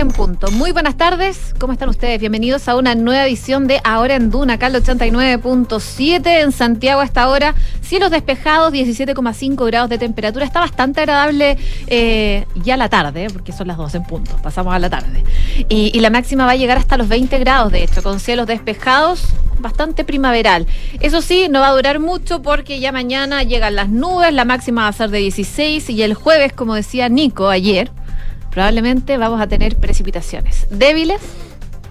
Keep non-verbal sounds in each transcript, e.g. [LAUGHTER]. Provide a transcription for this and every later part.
en punto. Muy buenas tardes, ¿cómo están ustedes? Bienvenidos a una nueva edición de Ahora en Duna, acá el 89.7 en Santiago hasta ahora. Cielos despejados, 17,5 grados de temperatura. Está bastante agradable eh, ya la tarde, porque son las 2 en punto. Pasamos a la tarde. Y, y la máxima va a llegar hasta los 20 grados, de hecho, con cielos despejados, bastante primaveral. Eso sí, no va a durar mucho porque ya mañana llegan las nubes, la máxima va a ser de 16 y el jueves, como decía Nico ayer, probablemente vamos a tener precipitaciones débiles,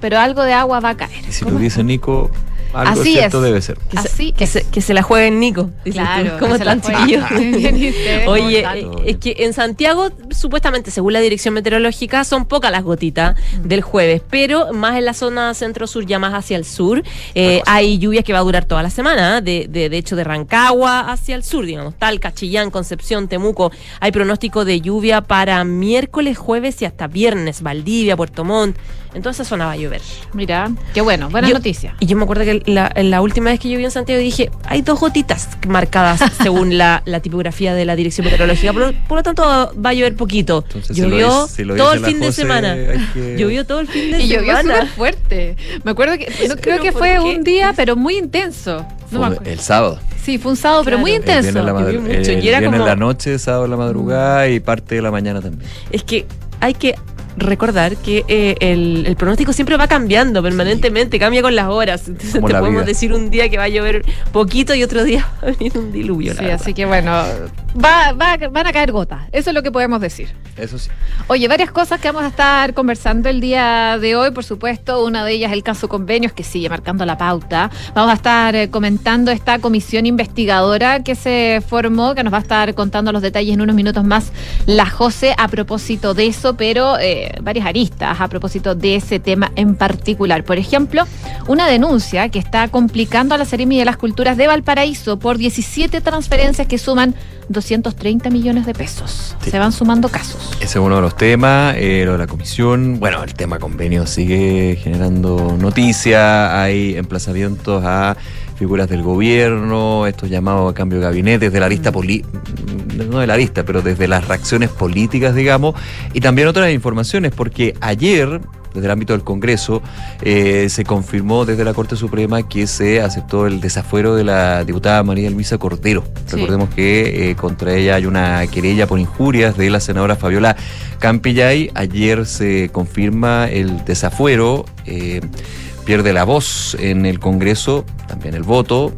pero algo de agua va a caer. Y si lo dice Nico, algo Así cierto es. debe ser. Que, Así se, que, es. se, que se la jueguen Nico. dices Claro, tú. ¿Cómo están, chiquillos? [LAUGHS] Bien, ¿y ustedes [LAUGHS] cómo Oye, eh, es que en Santiago, supuestamente, según la dirección meteorológica, son pocas las gotitas Mm. del jueves, pero más en la zona centro-sur, ya más hacia el sur, eh, hay lluvias que va a durar toda la semana, ¿eh? de, de, de hecho, de Rancagua hacia el sur, digamos, Talca, Chillán, Concepción, Temuco. Hay pronóstico de lluvia para miércoles, jueves y hasta viernes, Valdivia, Puerto Montt. En toda esa zona va a llover. Mira, qué bueno, buena Yo- noticia. Y yo me acuerdo que la, la última vez que yo vi en Santiago dije, hay dos gotitas marcadas [LAUGHS] según la, la tipografía de la dirección meteorológica, por, lo- por lo tanto va a llover poquito. Entonces, si lo llovió dice- si lo todo el fin de semana. que- Llovió todo el fin de Y llovió semana. súper fuerte. Me acuerdo que, no, creo ¿Pero que fue qué? un día, pero muy intenso. No Fue el sábado. Sí, fue un sábado, pero muy El viernes intenso. la, el y era viernes en como- la noche, sábado en la madrugada y parte de la mañana también. Es que hay que recordar que eh, el, el pronóstico siempre va cambiando permanentemente, cambia con las horas. Entonces Como te la podemos vida. decir un día que va a llover poquito y otro día [LAUGHS] va a venir un diluvio. Sí, así que bueno, va, va- van a caer gotas. Eso es lo que podemos decir. Eso sí. Oye, varias cosas que vamos a estar conversando el día de hoy, por supuesto. Una de ellas el caso convenios, que sigue marcando la pauta. Vamos a estar eh, comentando esta comisión investigadora que se formó, que nos va a estar contando los detalles en unos minutos más la José a propósito de eso, pero eh, varias aristas a propósito de ese tema en particular. Por ejemplo, una denuncia que está complicando a la Seremi de las Culturas de Valparaíso por 17 transferencias que suman 230 millones de pesos. Sí. Se van sumando casos. Ese es uno de los temas, eh, lo de la comisión. Bueno, el tema convenio sigue generando noticias, hay emplazamientos a figuras del gobierno, estos llamados a cambio de gabinete, desde la lista poli no de la lista, pero desde las reacciones políticas, digamos, y también otras informaciones, porque ayer, desde el ámbito del Congreso, eh, se confirmó desde la Corte Suprema que se aceptó el desafuero de la diputada María Luisa Cordero. Sí. Recordemos que eh, contra ella hay una querella por injurias de la senadora Fabiola Campillay. Ayer se confirma el desafuero. eh, pierde la voz en el Congreso, también el voto.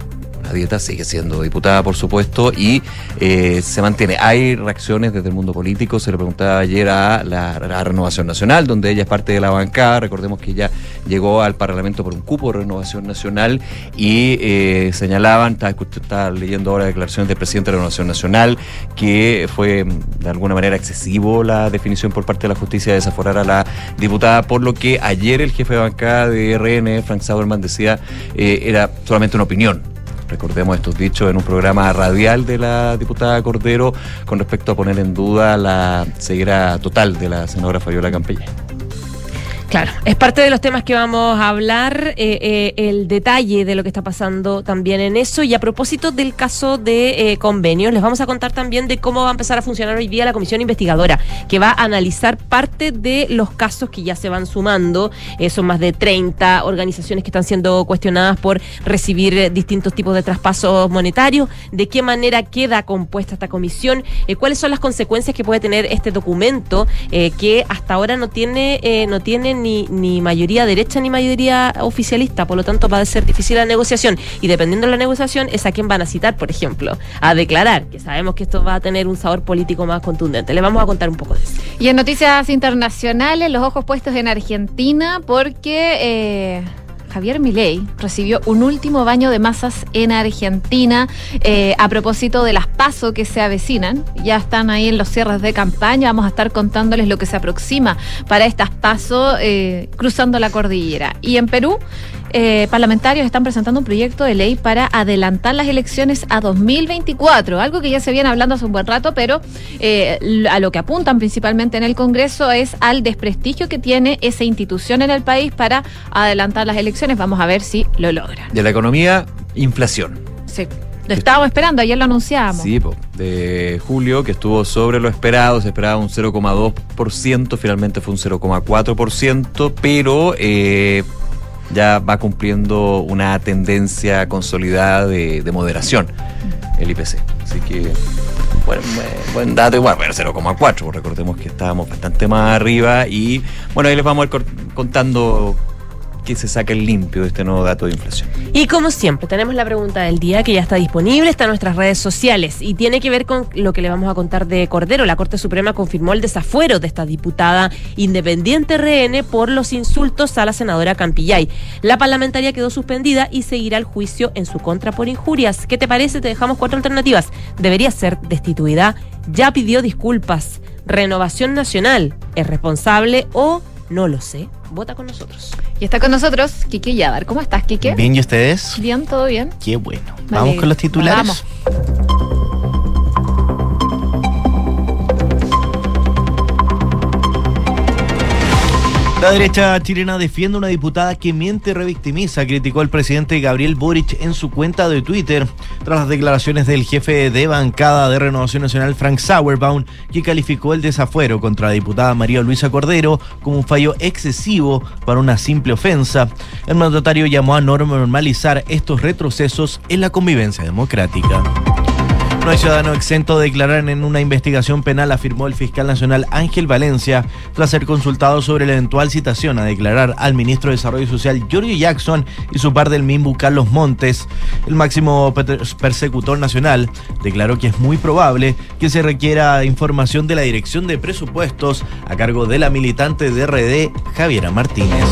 La dieta sigue siendo diputada, por supuesto, y eh, se mantiene. Hay reacciones desde el mundo político. Se le preguntaba ayer a la, Renovación Nacional, donde ella es parte de la bancada. Recordemos que ella llegó al Parlamento por un cupo de Renovación Nacional y eh, señalaban, estaba, estaba leyendo ahora declaraciones del presidente de Renovación Nacional, que fue de alguna manera excesivo la definición por parte de la justicia de desaforar a la diputada, por lo que ayer el jefe de bancada de RN, Frank Sauerman, decía eh, era solamente una opinión. Recordemos estos dichos en un programa radial de la diputada Cordero con respecto a poner en duda la ceguera total de la senadora Fabiola Campellay. Claro, es parte de los temas que vamos a hablar, eh, eh, el detalle de lo que está pasando también en eso. Y a propósito del caso de eh, convenios, les vamos a contar también de cómo va a empezar a funcionar hoy día la comisión investigadora, que va a analizar parte de los casos que ya se van sumando. Son más de 30 organizaciones que están siendo cuestionadas por recibir distintos tipos de traspasos monetarios. ¿De qué manera queda compuesta esta comisión? ¿Cuáles son las consecuencias que puede tener este documento que hasta ahora no tiene, no tiene ni, mayoría derecha ni mayoría oficialista? Por lo tanto, va a ser difícil la negociación. Y dependiendo de la negociación, es a quién van a citar, por ejemplo, a declarar, que sabemos que esto va a tener un sabor político más contundente. Les vamos a contar un poco de eso. Y en noticias internacionales, los ojos puestos en Argentina porque eh, Javier Milei recibió un último baño de masas en Argentina eh, a propósito de las pasos que se avecinan. Ya están ahí en los cierres de campaña. Vamos a estar contándoles lo que se aproxima para estas pasos eh, cruzando la cordillera. Y en Perú. eh, parlamentarios están presentando un proyecto de ley para adelantar las elecciones a 2024, algo que ya se viene hablando hace un buen rato, pero eh, a lo que apuntan principalmente en el Congreso es al desprestigio que tiene esa institución en el país para adelantar las elecciones. Vamos a ver si lo logra. De la economía, inflación. Sí. Lo estábamos esperando, ayer lo anunciábamos. Sí, de julio, que estuvo sobre lo esperado, se esperaba un 0,2%, finalmente fue un 0,4%, pero eh, ya va cumpliendo una tendencia consolidada de, de moderación el IPC. Así que, bueno, buen- dato igual, bueno, 0,4, pues recordemos que estábamos bastante más arriba y, bueno, ahí les vamos a ir contando que se saca el limpio de este nuevo dato de inflación. Y como siempre, tenemos la pregunta del día que ya está disponible, está en nuestras redes sociales y tiene que ver con lo que le vamos a contar de Cordero. La Corte Suprema confirmó el desafuero de esta diputada independiente RN por los insultos a la senadora Campillay. La parlamentaria quedó suspendida y seguirá el juicio en su contra por injurias. ¿Qué te parece? Te dejamos cuatro alternativas. Debería ser destituida, ya pidió disculpas, renovación nacional, es responsable o no lo sé. Vota con nosotros. Y está con nosotros Quique Yadar. ¿Cómo estás, Quique? Bien, ¿y ustedes? Bien, todo bien. Qué bueno. Vamos con los titulares. Vamos. La derecha chilena defiende a una diputada que miente y revictimiza, criticó el presidente Gabriel Boric en su cuenta de Twitter, tras las declaraciones del jefe de bancada de Renovación Nacional, Frank Sauerbaum, que calificó el desafuero contra la diputada María Luisa Cordero como un fallo excesivo para una simple ofensa. El mandatario llamó a normalizar estos retrocesos en la convivencia democrática. No hay ciudadano exento de declarar en una investigación penal, afirmó el fiscal nacional Ángel Valencia, tras ser consultado sobre la eventual citación a declarar al ministro de Desarrollo Social Giorgio Jackson y su par del MIMBU Carlos Montes. El máximo per- persecutor nacional declaró que es muy probable que se requiera información de la Dirección de Presupuestos a cargo de la militante de RD Javiera Martínez.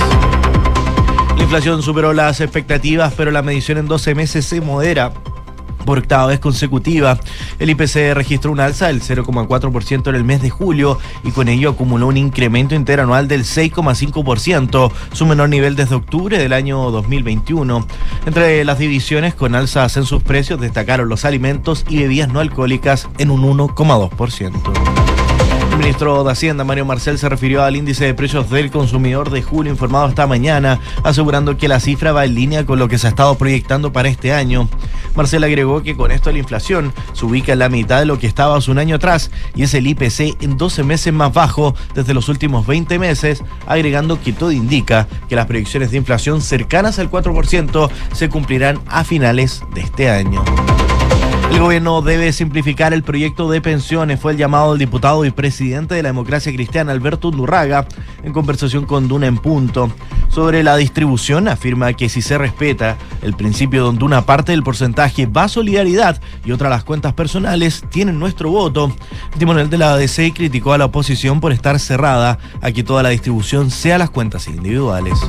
La inflación superó las expectativas, pero la medición en 12 meses se modera por octava vez consecutiva. El IPC registró un alza del 0,4% en el mes de julio y con ello acumuló un incremento interanual del 6,5%, su menor nivel desde octubre del año 2021. Entre las divisiones con alzas en sus precios destacaron los alimentos y bebidas no alcohólicas en un 1,2%. El ministro de Hacienda, Mario Marcel, se refirió al índice de precios del consumidor de julio informado esta mañana, asegurando que la cifra va en línea con lo que se ha estado proyectando para este año. Marcel agregó que con esto la inflación se ubica en la mitad de lo que estaba hace un año atrás y es el IPC en 12 meses más bajo desde los últimos 20 meses, agregando que todo indica que las proyecciones de inflación cercanas al 4% se cumplirán a finales de este año. El gobierno debe simplificar el proyecto de pensiones, fue el llamado del diputado y presidente de la democracia cristiana Alberto Undurraga en conversación con Duna en Punto. Sobre la distribución, afirma que si se respeta el principio donde una parte del porcentaje va a solidaridad y otra a las cuentas personales, tienen nuestro voto. El timonel de la ADC criticó a la oposición por estar cerrada a que toda la distribución sea las cuentas individuales.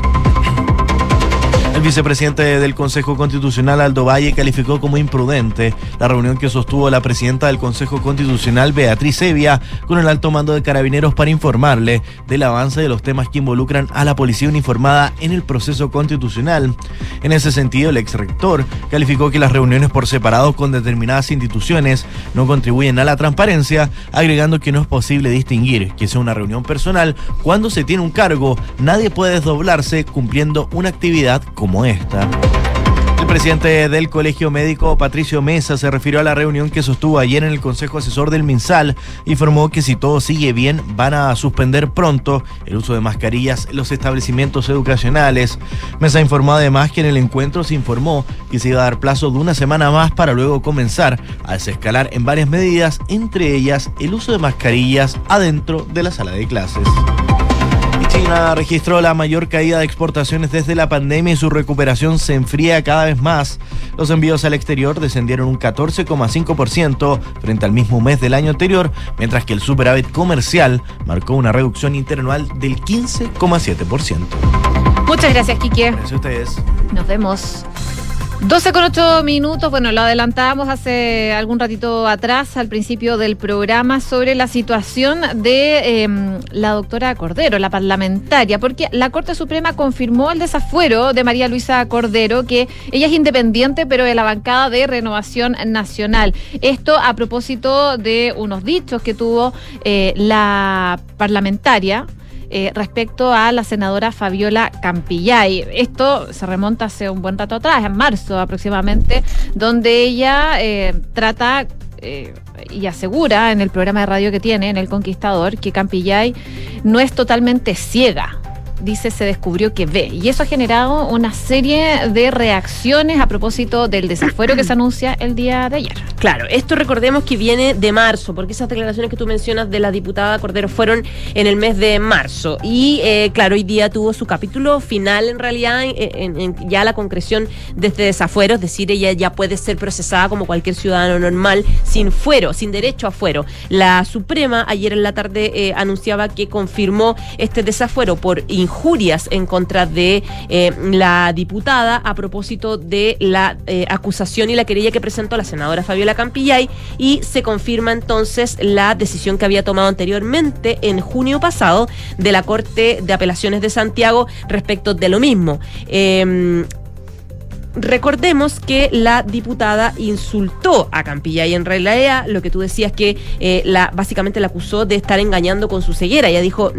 El vicepresidente del Consejo Constitucional, Aldo Valle, calificó como imprudente la reunión que sostuvo la presidenta del Consejo Constitucional, Beatriz Evia, con el alto mando de carabineros para informarle del avance de los temas que involucran a la policía uniformada en el proceso constitucional. En ese sentido, el ex rector calificó que las reuniones por separado con determinadas instituciones no contribuyen a la transparencia, agregando que no es posible distinguir que sea una reunión personal cuando se tiene un cargo. Nadie puede desdoblarse cumpliendo una actividad como esta. El presidente del Colegio Médico, Patricio Mesa, se refirió a la reunión que sostuvo ayer en el Consejo Asesor del MinSal. Informó que si todo sigue bien, van a suspender pronto el uso de mascarillas en los establecimientos educacionales. Mesa informó además que en el encuentro se informó que se iba a dar plazo de una semana más para luego comenzar a desescalar en varias medidas, entre ellas el uso de mascarillas adentro de la sala de clases. China registró la mayor caída de exportaciones desde la pandemia y su recuperación se enfría cada vez más. Los envíos al exterior descendieron un 14,5% frente al mismo mes del año anterior, mientras que el superávit comercial marcó una reducción interanual del 15,7%. Muchas gracias, Quique. Gracias a ustedes. Nos vemos. 12 con 8 minutos, bueno, lo adelantábamos hace algún ratito atrás, al principio del programa, sobre la situación de eh, la doctora Cordero, la parlamentaria, porque la Corte Suprema confirmó el desafuero de María Luisa Cordero, que ella es independiente, pero de la bancada de Renovación Nacional. Esto a propósito de unos dichos que tuvo eh, la parlamentaria eh, respecto a la senadora Fabiola Campillay. Esto se remonta hace un buen rato atrás, en marzo aproximadamente, donde ella eh, trata eh, y asegura en el programa de radio que tiene, en El Conquistador, que Campillay no es totalmente ciega dice se descubrió que ve. Y eso ha generado una serie de reacciones a propósito del desafuero que se anuncia el día de ayer. Claro, esto recordemos que viene de marzo, porque esas declaraciones que tú mencionas de la diputada Cordero fueron en el mes de marzo. Y eh, claro, hoy día tuvo su capítulo final en realidad, en, ya la concreción de este desafuero, es decir, ella ya puede ser procesada como cualquier ciudadano normal, sin fuero, sin derecho a fuero. La Suprema ayer en la tarde eh, anunciaba que confirmó este desafuero por injurias en contra de eh, la diputada a propósito de la eh, acusación y la querella que presentó la senadora Fabiola Campillay y se confirma entonces la decisión que había tomado anteriormente en junio pasado de la Corte de Apelaciones de Santiago respecto de lo mismo. Em, Recordemos que la diputada insultó a Campilla y en realidad lo que tú decías que eh, la, básicamente la acusó de estar engañando con su ceguera. Ella dijo,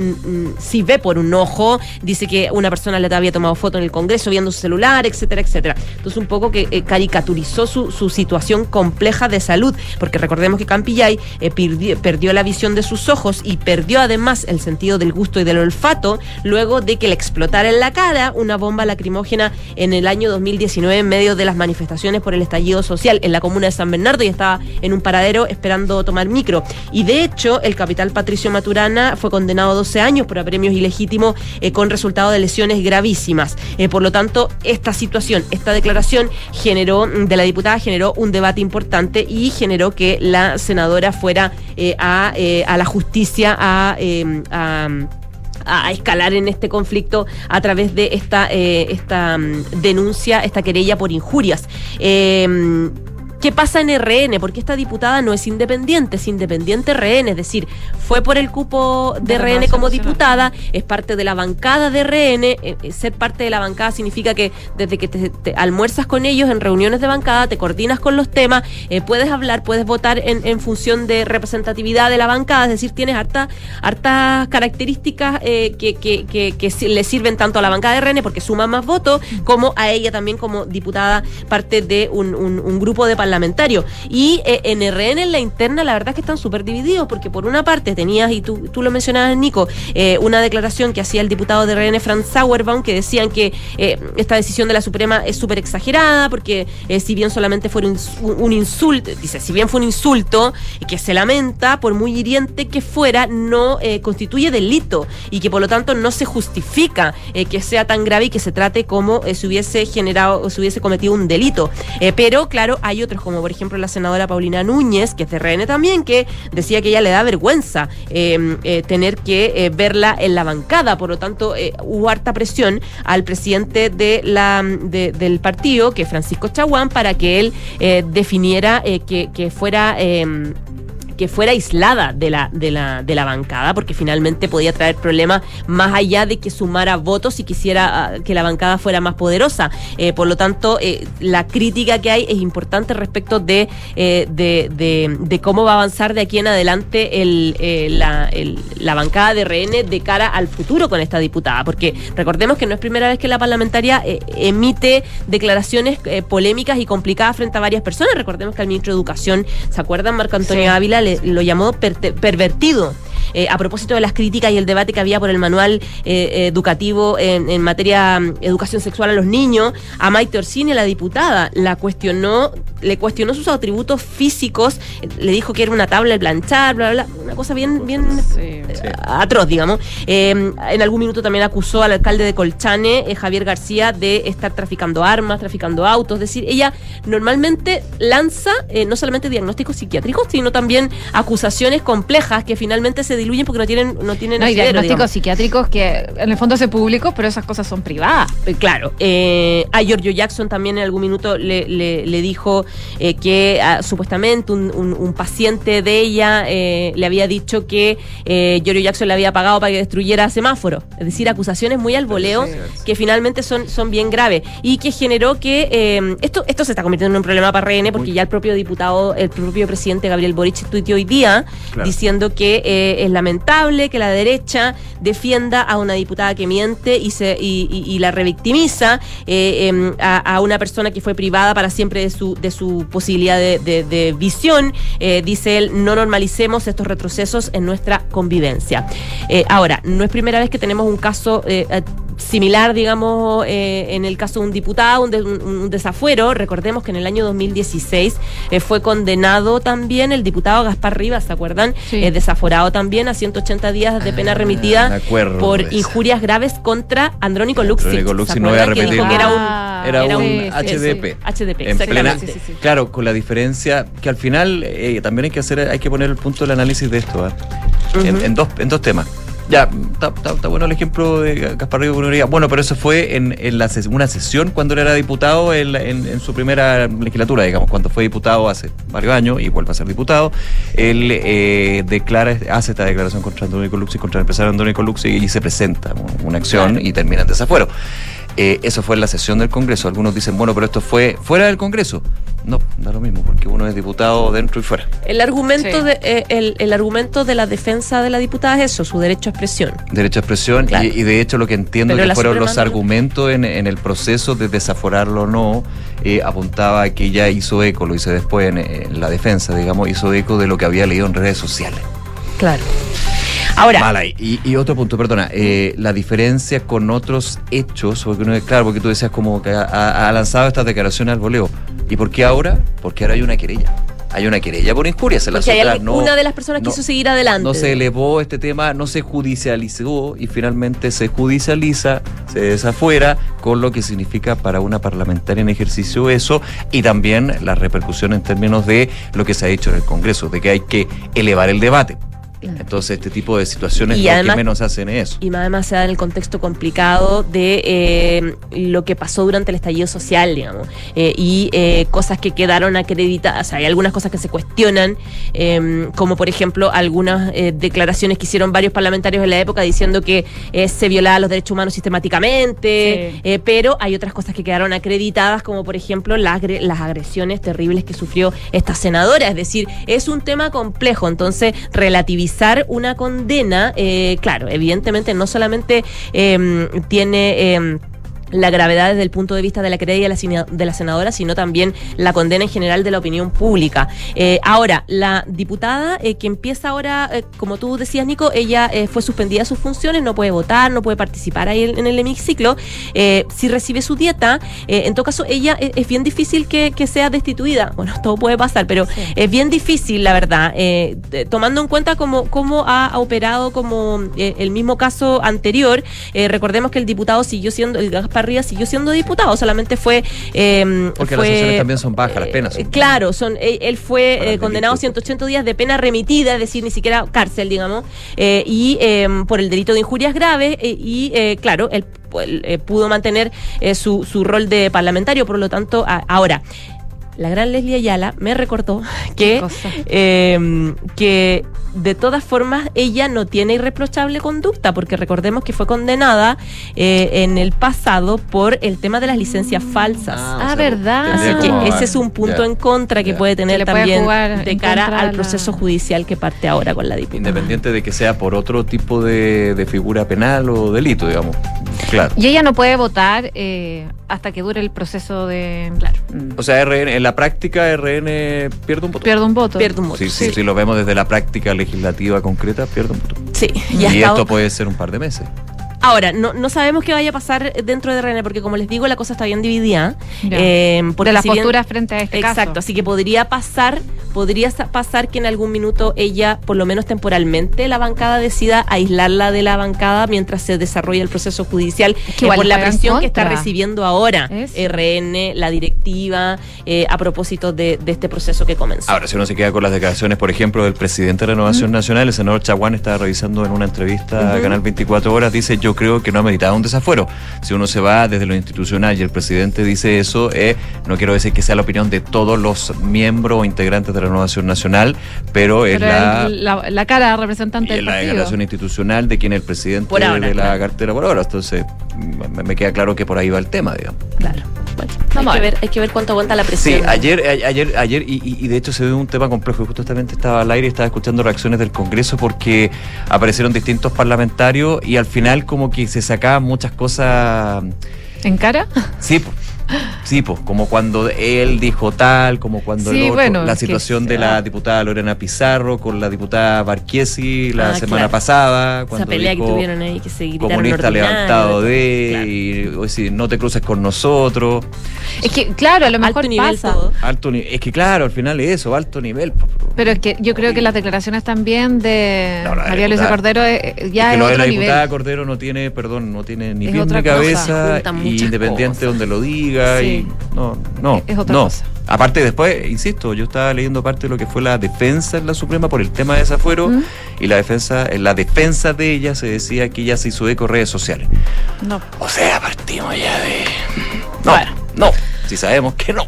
si ve por un ojo, dice que una persona le había tomado foto en el Congreso viendo su celular, etcétera, etcétera. Entonces un poco que eh, caricaturizó su, su, situación compleja de salud, porque recordemos que Campillay eh, perdió, perdió, la visión de sus ojos y perdió además el sentido del gusto y del olfato luego de que le explotara en la cara una bomba lacrimógena en el año 2019 en medio de las manifestaciones por el estallido social en la comuna de San Bernardo y estaba en un paradero esperando tomar micro. Y de hecho, el capital Patricio Maturana fue condenado a 12 años por apremios ilegítimos eh, con resultado de lesiones gravísimas. Eh, por lo tanto, esta situación, esta declaración generó, mm, de la diputada generó un debate importante y generó que la senadora fuera eh, a, a, la justicia a, a a, escalar en este conflicto a través de esta, eh, esta mm, denuncia, esta querella por injurias. Eh, ¿Qué pasa en RN? Porque esta diputada no es independiente, es independiente RN, es decir, fue por el cupo de, RN como diputada, es parte de la bancada de RN. Eh, eh, ser parte de la bancada significa que desde que te, almuerzas con ellos en reuniones de bancada, te coordinas con los temas, eh, puedes hablar, puedes votar en, función de representatividad de la bancada, es decir, tienes hartas hartas características que, que, le sirven tanto a la bancada de RN porque suma más votos, como a ella también como diputada, parte de un, un grupo de parlamentarios parlamentario. Y eh, en RN, en la interna, la verdad es que están súper divididos, porque por una parte tenías, y tú, tú lo mencionabas, Nico, eh, una declaración que hacía el diputado de RN, Franz Sauerbaum, que decían que eh, esta decisión de la Suprema es súper exagerada, porque si bien solamente fue un, insulto, dice, si bien fue un insulto que se lamenta, por muy hiriente que fuera, no constituye delito y que por lo tanto no se justifica que sea tan grave y que se trate como si hubiese generado o se hubiese cometido un delito. pero claro, hay otros como por ejemplo la senadora Paulina Núñez, que es de RN también, que decía que ella le da vergüenza em, eh, tener que eh, verla en la bancada. Por lo tanto, eh, hubo harta presión al presidente de la, del partido, que es Francisco Chaguán, para que él definiera que, fuera em, que fuera aislada de la, de la, de la bancada, porque finalmente podía traer problemas más allá de que sumara votos y quisiera ah, que la bancada fuera más poderosa. Eh, por lo tanto, eh, la crítica que hay es importante respecto de, eh, de, de, cómo va a avanzar de aquí en adelante el, la, la bancada de RN de cara al futuro con esta diputada, porque recordemos que no es primera vez que la parlamentaria emite declaraciones polémicas y complicadas frente a varias personas. Recordemos que el ministro de Educación, ¿se acuerdan? Marco Antonio Ávila le lo llamó pervertido. Eh, a propósito de las críticas y el debate que había por el manual eh, educativo en, materia de mm, educación sexual a los niños, a Maite Orsini, la diputada, la cuestionó, le cuestionó sus atributos físicos, le dijo que era una tabla de planchar, bla, bla, bla una cosa bien, bien eh, atroz, digamos. en algún minuto también acusó al alcalde de Colchane, Javier García, de estar traficando armas, traficando autos, es decir, ella normalmente lanza no solamente diagnósticos psiquiátricos, sino también acusaciones complejas que finalmente se diluyen porque no tienen no tienen no, diagnósticos psiquiátricos que en el fondo se públicos, pero esas cosas son privadas. Eh, claro. Eh, a Giorgio Jackson también en algún minuto le, le, dijo eh, que ah, supuestamente un, un, paciente de ella le había dicho que eh, Giorgio Jackson le había pagado para que destruyera semáforos. Es decir, acusaciones muy al voleo que finalmente son, son bien graves y que generó que eh, esto, esto se está convirtiendo en un problema para RN porque ya el propio diputado, el propio presidente Gabriel Boric tuiteó hoy día Claro. diciendo que eh, es lamentable que la derecha defienda a una diputada que miente y, se, y, y- y la revictimiza eh, em, a, a una persona que fue privada para siempre de su, de su posibilidad de, de- de visión. Eh, dice él, no normalicemos estos retrocesos en nuestra convivencia. Ahora, no es primera vez que tenemos un caso... similar, digamos, eh, en el caso de un diputado, un, de- un- un desafuero. Recordemos que en el año 2016 eh, fue condenado también el diputado Gaspar Rivas, ¿se acuerdan? Sí. Eh, desaforado también a 180 días de pena Ah, remitida por injurias graves contra Andrónico Luxi. Andrónico Luxi, no voy a repetir. Que era un, Era era un un- HDP. HDP, En plena, Sí, sí, sí. Claro, con la diferencia que al final eh, también hay que hacer, hay que poner el punto del análisis de esto, ¿ah? en, en dos, en dos temas. Ya, está bueno el ejemplo de Gaspar Rigo, que uno diría, Bueno, pero eso fue en, en la ses- una sesión cuando él era diputado en, en- en su primera legislatura, digamos, cuando fue diputado hace varios años y vuelve a ser diputado. Él eh, declara, hace esta declaración contra Andrónico Luxi, contra el empresario Andrónico Luxi y se presenta una acción y termina en desafuero. Eh, eso fue en la sesión del Congreso. Algunos dicen, bueno, pero esto fue fuera del Congreso. No, da lo mismo, porque uno es diputado dentro y fuera. El argumento, Sí. de, eh, el, el argumento de la defensa de la diputada es eso, su derecho a expresión. Derecho a expresión, Claro. y, y de hecho lo que entiendo Pero que fueron los no- argumentos en, en el proceso de desaforarlo o no, eh, apuntaba a que ella hizo eco, lo hice después en, en la defensa, digamos, hizo eco de lo que había leído en redes sociales. Claro. Ahora. Y, y otro punto, perdona, eh, la diferencia con otros hechos, porque uno, claro, porque tú decías como que ha, ha lanzado estas declaraciones al voleo. ¿Y por qué ahora? Porque ahora hay una querella. Hay una querella por injuria, se las otras no- una de las personas no- quiso seguir adelante. no se elevó este tema, no se judicializó y finalmente se judicializa, se desafuera, con lo que significa para una parlamentaria en ejercicio eso y también la repercusión en términos de lo que se ha hecho en el Congreso, de que hay que elevar el debate. Entonces este tipo de situaciones Y lo además- que menos hacen es eso. Y además se da en el contexto complicado de eh, lo que pasó durante el estallido social, digamos, eh, y eh, cosas que quedaron acreditadas, o sea, hay algunas cosas que se cuestionan, eh, como por ejemplo algunas eh, declaraciones que hicieron varios parlamentarios en la época diciendo que eh, se violaban los derechos humanos sistemáticamente, Sí. eh, pero hay otras cosas que quedaron acreditadas, como por ejemplo las, las agresiones terribles que sufrió esta senadora, es decir, es un tema complejo, entonces relativizar una condena, eh, claro, evidentemente no solamente eh, tiene... la gravedad desde el punto de vista de la querella de la, senadora, sino también la condena en general de la opinión pública. Eh, ahora, la diputada eh, que empieza ahora, eh, como tú decías, Nico, ella fue suspendida de sus funciones, no puede votar, no puede participar ahí en, en el hemiciclo. Eh, si recibe su dieta, en todo caso, ella es bien difícil que, que sea destituida. [LAUGHS] Bueno, todo puede pasar, pero Sí. es bien difícil, la verdad, de- tomando en cuenta cómo, cómo ha, ha operado como el mismo caso anterior. Recordemos que el diputado siguió siendo, el Gaspar Rivas siguió siendo diputado, solamente fue... eh, Porque fue, las sanciones también son bajas, las penas son- eh, Claro, son, él, fue eh, condenado a delito. 180 días de pena remitida, es decir, ni siquiera cárcel, digamos, eh, y eh, por el delito de injurias graves, eh, y eh, claro, él, pudo mantener su, su rol de parlamentario, por lo tanto, a- ahora. La gran Leslie Ayala me recordó que, eh, que de todas formas ella no tiene irreprochable conducta, porque recordemos que fue condenada eh, en el pasado por el tema de las licencias falsas. Ah, ¿verdad? Así que ese es un punto en contra que puede tener Que le puede también de cara al la- proceso judicial que parte ahora con la diputada. Independiente de que sea por otro tipo de, de figura penal o delito, digamos. Claro. Y ella no puede votar eh, hasta que dure el proceso de. Claro. Mm. O sea, RN, en la práctica RN pierde un voto. Pierde un voto. Pierde un voto. Sí, sí, sí. si lo vemos desde la práctica legislativa concreta, pierde un voto. Sí, Y, y esto puede ser un par de meses. Ahora, no, no sabemos qué vaya a pasar dentro de RN, porque como les digo, la cosa está bien dividida. Eh, de las si posturas frente a este Exacto, caso. así que podría pasar, podría sa- pasar que en algún minuto ella, por lo menos temporalmente, la bancada decida aislarla de la bancada mientras se desarrolla el proceso judicial que eh, por la presión que está recibiendo ahora Eso. RN, la directiva, eh, a propósito de, de este proceso que comenzó. Ahora, si uno se queda con las declaraciones, por ejemplo, del presidente de Renovación Nacional, el senador Chaguán estaba revisando en una entrevista a. Canal 24 Horas, dice, yo creo que no ha meditado un desafuero. Si uno se va desde lo institucional y el presidente dice eso, eh, no quiero decir que sea la opinión de todos los miembros o integrantes de de Renovación Nacional, pero es la, el- la, la cara representante y del la partido. declaración institucional de quien es el presidente Por ahora, de la claro. cartera por ahora. Entonces, me, me queda claro que por ahí va el tema, digamos. Claro. Bueno, Vamos hay, a que ver. hay que ver cuánto aguanta la Sí, presión. ayer, a- ayer, ayer, y, y- de hecho se ve un tema complejo. Justamente estaba al aire y estaba escuchando reacciones del Congreso porque aparecieron distintos parlamentarios y al final como que se sacaban muchas cosas. ¿En cara? Sí. Sí, pues, como cuando él dijo tal, como cuando Sí, el otro- bueno, la es que situación de ah. la diputada Lorena Pizarro con la diputada Barquiesi la Ah, semana claro. pasada. Esa Cuando pelea dijo, que tuvieron ahí, que se gritaron Comunista ordinario, levantado de, claro. y o si no te cruces con nosotros. Es que, claro, a lo mejor Alto nivel pasa. todo. Alto ni- es que claro, al final es eso, alto nivel. Pero es que yo creo que las declaraciones también de No, María Luisa Cordero eh, Es ya que es, lo de otro la diputada nivel. Cordero no tiene, perdón, no tiene ni Es pie ni cabeza, y independiente cosas. donde lo diga, Sí. y no, no, Es otra no. cosa. Aparte después, insisto, yo estaba leyendo parte de lo que fue la defensa en la Suprema por el tema de desafuero ¿Mm? y la defensa, en la defensa de ella se decía que ella se hizo eco de redes sociales. No. O sea, partimos ya de no, Bueno. no, si sabemos que no.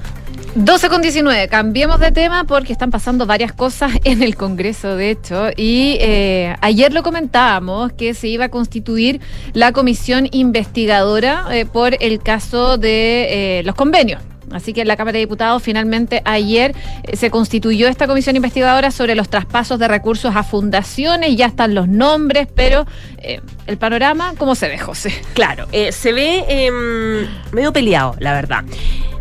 12 con 19, cambiemos de tema porque están pasando varias cosas [LAUGHS] en el Congreso, de hecho, y eh, ayer lo comentábamos que se iba a constituir la comisión investigadora eh, por el caso de eh, los convenios. Así que la Cámara de Diputados finalmente ayer se constituyó esta comisión investigadora sobre los traspasos de recursos a fundaciones, ya están los nombres, pero el panorama, ¿cómo se ve, José? Claro, se ve em, medio peleado, la verdad.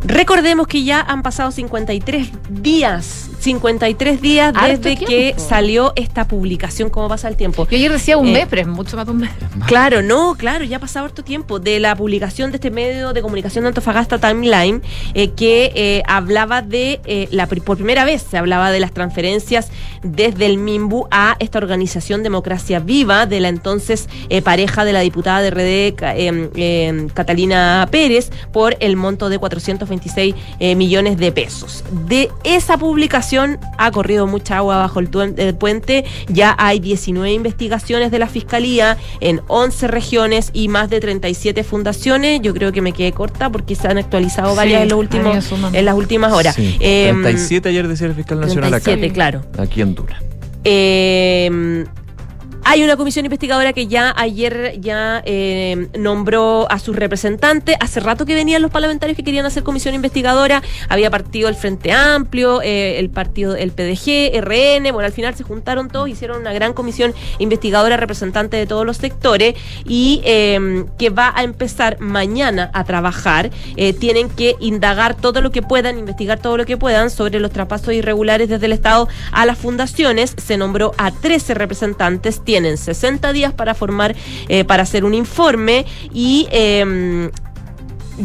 Recordemos que ya han pasado 53 días, 53 días Harto desde que salió esta publicación, ¿cómo pasa el tiempo? Yo ayer decía un Eh, mes, pero es mucho más de un mes. Claro, no, claro, ya ha pasado harto tiempo de la publicación de este medio de comunicación de Antofagasta Timeline, eh, que eh, hablaba de, eh, la, pri- por primera vez se hablaba de las transferencias desde el MIMBU a esta organización Democracia Viva, de la entonces eh, pareja de la diputada de RD, em, em, Catalina Pérez, por el monto de 426 eh, millones de pesos. De esa publicación ha corrido mucha agua bajo el, puente, ya hay 19 investigaciones de la Fiscalía en 11 regiones y más de 37 fundaciones. Yo creo que me quedé corta porque se han actualizado Sí, varias en, los últimos, en las últimas horas. Sí, Em, 37 ayer decía el fiscal nacional 37, acá. claro. Aquí en Dura. Eh, hay una comisión investigadora que ya ayer ya eh, nombró a sus representantes. Hace rato que venían los parlamentarios que querían hacer comisión investigadora. Había partido el Frente Amplio, eh, el partido el PDG, RN. Bueno, al final se juntaron todos, hicieron una gran comisión investigadora representante de todos los sectores y eh, que va a empezar mañana a trabajar. Eh, tienen que indagar todo lo que puedan, investigar todo lo que puedan sobre los traspasos irregulares desde el Estado a las fundaciones. Se nombró a 13 representantes, tienen 60 días para formar, eh, para hacer un informe y... eh,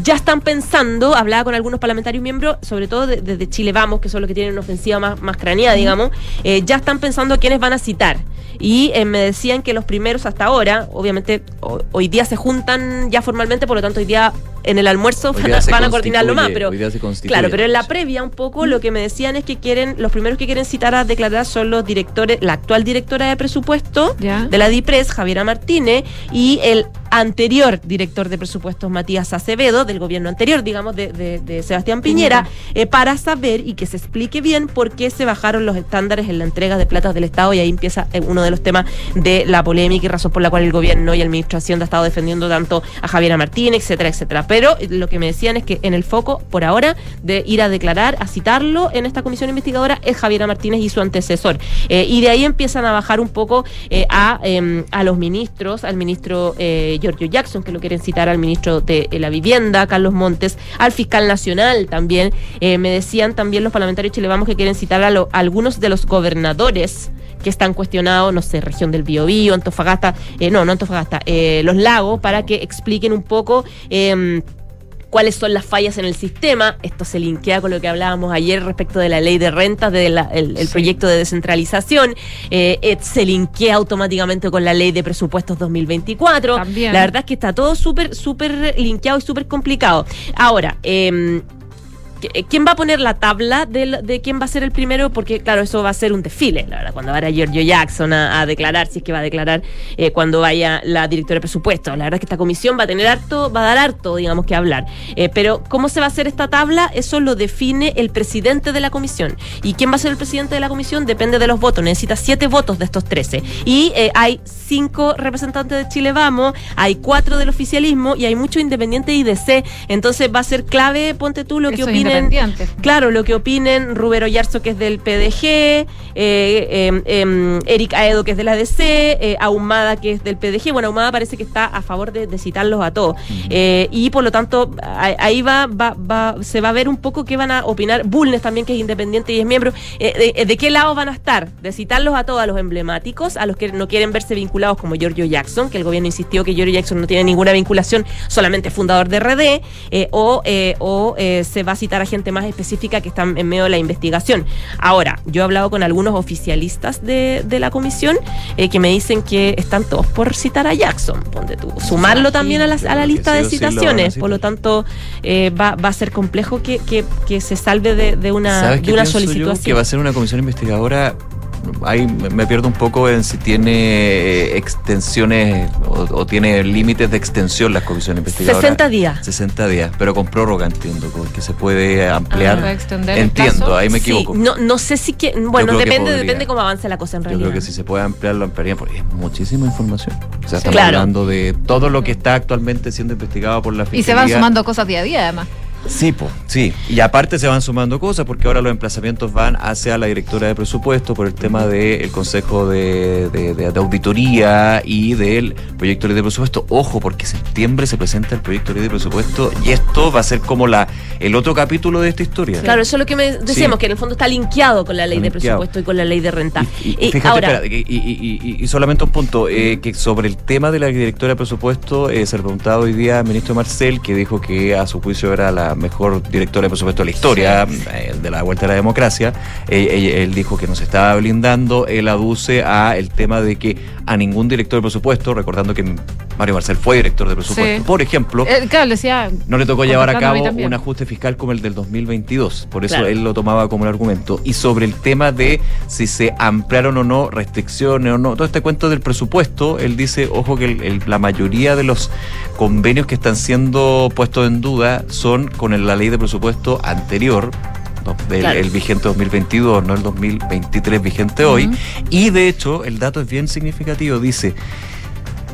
ya están pensando, hablaba con algunos parlamentarios miembros, sobre todo de- desde Chile Vamos, que son los que tienen una ofensiva más, más craneada, digamos, eh, ya están pensando a quiénes van a citar. Y eh, me decían que los primeros hasta ahora, obviamente ho- hoy día se juntan ya formalmente, por lo tanto hoy día en el almuerzo van [LAUGHS] van a coordinarlo más, pero hoy día se constituye. claro, pero en la previa un poco lo que me decían es que quieren, los primeros que quieren citar a declarar son los directores, la actual directora de presupuesto Ya. de la DIPRES, Javiera Martínez, y el anterior director de presupuestos, Matías Acevedo, del gobierno anterior, digamos, de, de- de Sebastián Piñera, eh, para saber y que se explique bien por qué se bajaron los estándares en la entrega de platas del Estado, y ahí empieza eh, uno de los temas de la polémica y razón por la cual el gobierno y la administración ha estado defendiendo tanto a Javiera Martínez, etcétera, etcétera. Pero lo que me decían es que en el foco, por ahora, de ir a declarar, a citarlo en esta comisión investigadora, es Javiera Martínez y su antecesor. Eh, y de ahí empiezan a bajar un poco eh, a, em, a los ministros, al ministro eh, Giorgio Jackson, que lo quieren citar, al ministro de la Vivienda, Carlos Montes, al fiscal nacional también. Me decían también los parlamentarios chilevamos que quieren citar a, a algunos de los gobernadores que están cuestionados, no sé, región del Biobío, Antofagasta, eh, no, no Antofagasta, eh, los lagos, para que expliquen un poco em, cuáles son las fallas en el sistema. Esto se linkea con lo que hablábamos ayer respecto de la ley de rentas, del el, el Sí. proyecto de descentralización. Eh, eh, se linkea automáticamente con la ley de presupuestos 2024. También. La verdad es que está todo súper, súper linkeado y súper complicado. Ahora, que- ¿quién va a poner la tabla del- de, quién va a ser el primero? Porque, claro, eso va a ser un desfile, la verdad, cuando vaya Giorgio Jackson a, a declarar, si es que va a declarar, eh, cuando vaya la directora de presupuesto. La verdad es que esta comisión va a tener harto, va a dar harto, digamos, que hablar. Eh, pero, ¿cómo se va a hacer esta tabla? Eso lo define el presidente de la comisión. ¿Y quién va a ser el presidente de la comisión? Depende de los votos. Necesita siete votos de estos 13. Y eh, hay cinco representantes de Chile Vamos, hay cuatro del oficialismo y hay muchos independientes y DC. Entonces va a ser clave, ponte tú, lo que Esos opinen. Claro, lo que opinen Rubero Yarzo, que es del PDG, eh, eh, eh, Eric Aedo, que es de la DC, eh, Ahumada, que es del PDG. Bueno, Ahumada parece que está a favor de, de citarlos a todos. Eh, y por lo tanto, a- ahí va, va, va- se va a ver un poco qué van a opinar. Bulnes también, que es independiente y es miembro. Eh, de, de qué lado van a estar? De citarlos a todos, a los emblemáticos, a los que no quieren verse vinculados como Giorgio Jackson, que el gobierno insistió que Giorgio Jackson no tiene ninguna vinculación, solamente fundador de RD, eh, o, eh, o eh, se va a citar a gente más específica que están en medio de la investigación. Ahora, yo he hablado con algunos oficialistas de, de la comisión eh, que me dicen que están todos por citar a Jackson, ponte tú. Sumarlo también a la, a la lista sí de sí lo citaciones, citar. por lo tanto, eh, va, va a ser complejo que, que, que se salve de, de una, ¿Sabes de una solicitud yo? así. Que va a ser una comisión investigadora. Ahí me pierdo un poco en si tiene eh, extensiones o, o tiene límites de extensión las comisiones investigadoras. 60 días. 60 días, pero con prórroga entiendo, porque se puede ampliar. Ah. ¿Puede extender entiendo, ahí me Sí, equivoco. no, no sé si que. Bueno, creo que depende, depende cómo avance la cosa en Yo realidad. creo que si se puede ampliar, lo ampliarían, porque es muchísima información. O sea, estamos Claro. hablando de todo lo que está actualmente siendo investigado por la Y se van Fiscalía. sumando cosas día a día, además. Sí, po, sí. Y aparte se van sumando cosas porque ahora los emplazamientos van hacia la directora de presupuesto por el tema del Consejo de, de- de- de Auditoría y del proyecto de ley de presupuesto. Ojo, porque septiembre se presenta el proyecto de ley de presupuesto y esto va a ser como la el otro capítulo de esta historia. Claro, eso es lo que me decíamos, Sí. que en el fondo está linkeado con la ley de presupuesto y con la ley de renta. Y, y Eh, fíjate, ahora, espera, y, solamente un punto, eh, que sobre el tema de la directora de presupuesto, eh, se le preguntaba hoy día al ministro Marcel, que dijo que a su juicio era la mejor directora de presupuesto de la historia, eh, de la vuelta a la democracia. Él dijo que nos estaba blindando, él aduce a el tema de que a ningún director de presupuesto, recordando que Mario Marcel fue director de presupuesto, Sí. por ejemplo, Eh, claro, decía. no le tocó llevar a cabo un ajuste fiscal como el del 2022. Por eso Claro. él lo tomaba como el argumento. Y sobre el tema de si se ampliaron o no restricciones o no, todo este cuento del presupuesto, él dice, ojo que el- el- la mayoría de los convenios que están siendo puestos en duda son con el- la ley de presupuesto anterior. del- Claro. el vigente 2022, no el 2023 vigente hoy. Y de hecho, el dato es bien significativo. Dice,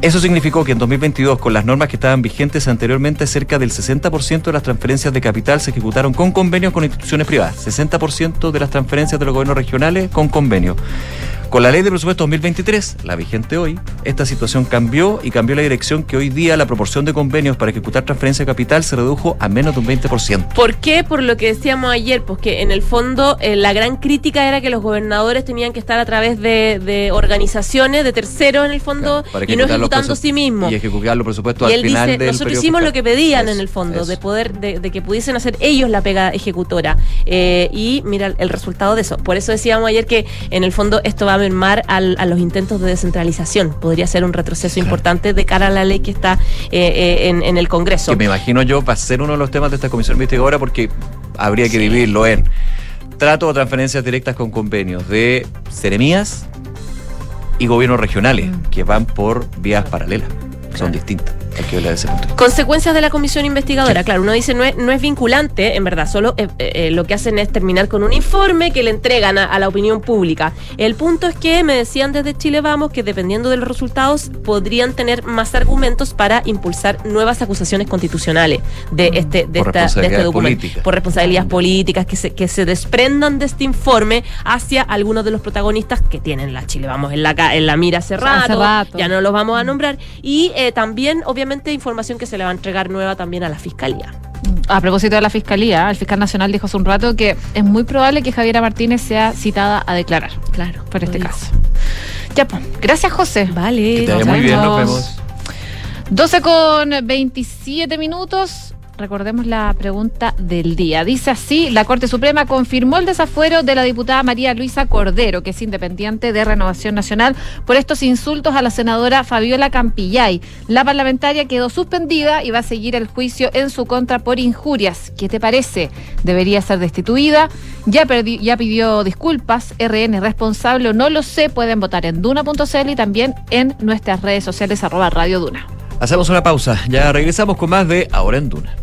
eso significó que en 2022, con las normas que estaban vigentes anteriormente, cerca del 60% de las transferencias de capital se ejecutaron con convenios con instituciones privadas. 60% de las transferencias de los gobiernos regionales con convenio. Con la ley de presupuesto 2023, la vigente hoy, esta situación cambió y cambió la dirección que hoy día la proporción de convenios para ejecutar transferencia de capital se redujo a menos de un 20%. ¿Por qué? Por lo que decíamos ayer, pues que en el fondo eh, la gran crítica era que los gobernadores tenían que estar a través de, de organizaciones, de terceros en el fondo, Claro, y no ejecutando sí mismos. Y ejecutar los presupuestos Y al él final dice, del nosotros hicimos fiscal". lo que pedían Eso, en el fondo, eso. de poder, de, de que pudiesen hacer ellos la pega ejecutora. Eh, y mira el resultado de eso. Por eso decíamos ayer que en el fondo esto va a mermar al- a los intentos de descentralización. Podría ser un retroceso importante de cara a la ley que está eh, eh, en, en el Congreso. que me imagino yo va a ser uno de los temas de esta comisión investigadora porque habría que dividirlo en trato o transferencias directas con convenios de seremías y gobiernos regionales que van por vías paralelas. Son distintas. Hay que ese punto de vista. Consecuencias de la comisión investigadora. Claro, uno dice no es, no es vinculante, en verdad, solo eh, eh, lo que hacen es terminar con un informe que le entregan a, a la opinión pública. El punto es que me decían desde Chile Vamos que dependiendo de los resultados podrían tener más argumentos para impulsar nuevas acusaciones constitucionales de este, de Por esta- de este responsabilidades documento. políticas. Por responsabilidades políticas que se, que se desprendan de este informe hacia algunos de los protagonistas que tienen la Chile Vamos en la, en la mira hace Hace rato, rato. ya no los vamos a nombrar. Y eh, también, obviamente, información que se le va a entregar nueva también a la fiscalía. A propósito de la fiscalía, el fiscal nacional dijo hace un rato que es muy probable que Javiera Martínez sea citada a declarar Claro. por este caso. Ya, pues. Gracias, José. Vale. Que te vaya nos muy bien, nos vemos. vemos. 12 con 27 minutos. Recordemos la pregunta del día. Dice así, la Corte Suprema confirmó el desafuero de la diputada María Luisa Cordero, que es independiente de Renovación Nacional, por estos insultos a la senadora Fabiola Campillay. La parlamentaria quedó suspendida y va a seguir el juicio en su contra por injurias. ¿Qué te parece? ¿Debería ser destituida? Ya, pidió disculpas. RN responsable o no lo sé. Pueden votar en duna.cl y también en nuestras redes sociales arroba Radio Duna. Hacemos una pausa. Ya regresamos con más de Ahora en Duna.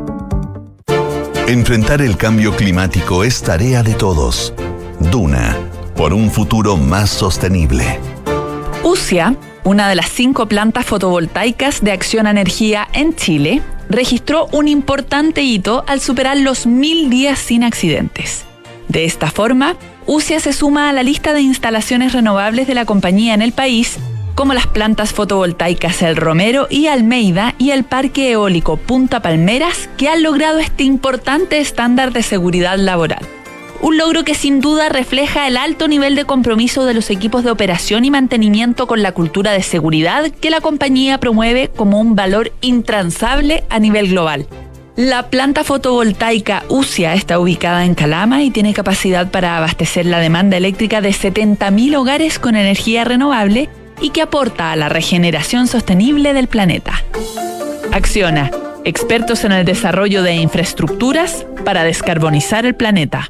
Enfrentar el cambio climático es tarea de todos. Duna, por un futuro más sostenible. UCIA, una de las cinco plantas fotovoltaicas de Acción Energía en Chile, registró un importante hito al superar los mil días sin accidentes. De esta forma, UCIA se suma a la lista de instalaciones renovables de la compañía en el país como las plantas fotovoltaicas El Romero y Almeida y el Parque Eólico Punta Palmeras, que han logrado este importante estándar de seguridad laboral. Un logro que sin duda refleja el alto nivel de compromiso de los equipos de operación y mantenimiento con la cultura de seguridad que la compañía promueve como un valor intransable a nivel global. La planta fotovoltaica UCIA está ubicada en Calama y tiene capacidad para abastecer la demanda eléctrica de 70.000 hogares con energía renovable y que aporta a la regeneración sostenible del planeta. Acciona, expertos en el desarrollo de infraestructuras para descarbonizar el planeta.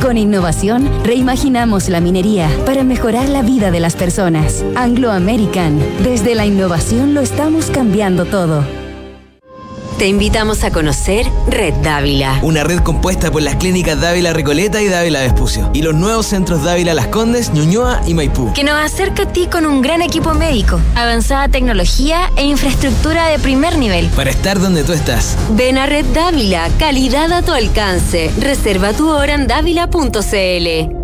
Con innovación reimaginamos la minería para mejorar la vida de las personas. Anglo American. Desde la innovación lo estamos cambiando todo. Te invitamos a conocer Red Dávila. Una red compuesta por las clínicas Dávila Recoleta y Dávila Vespucio. Y los nuevos centros Dávila Las Condes, Ñuñoa y Maipú. Que nos acerca a ti con un gran equipo médico, avanzada tecnología e infraestructura de primer nivel. Para estar donde tú estás. Ven a Red Dávila, calidad a tu alcance. Reserva tu hora en dávila.cl.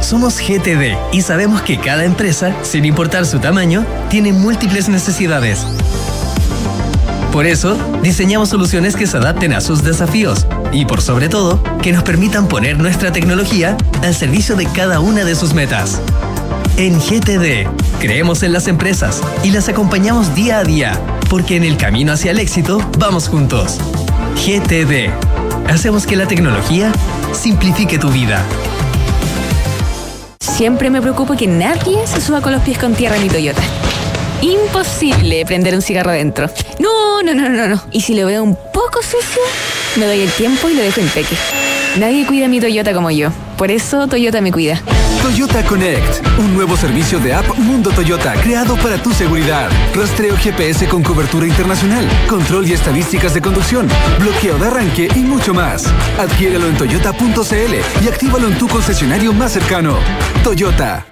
Somos GTD y sabemos que cada empresa, sin importar su tamaño, tiene múltiples necesidades. Por eso, diseñamos soluciones que se adapten a sus desafíos y, por sobre todo, que nos permitan poner nuestra tecnología al servicio de cada una de sus metas. En GTD, creemos en las empresas y las acompañamos día a día, porque en el camino hacia el éxito vamos juntos. GTD, hacemos que la tecnología simplifique tu vida. Siempre me preocupo que nadie se suba con los pies con tierra en mi Toyota. Imposible prender un cigarro dentro. No, no, no, no, no. Y si lo veo un poco sucio, me doy el tiempo y lo dejo en peque. Nadie cuida mi Toyota como yo. Por eso Toyota me cuida. Toyota Connect, un nuevo servicio de app Mundo Toyota creado para tu seguridad. Rastreo GPS con cobertura internacional, control y estadísticas de conducción, bloqueo de arranque y mucho más. Adquiérelo en toyota.cl y actívalo en tu concesionario más cercano. Toyota.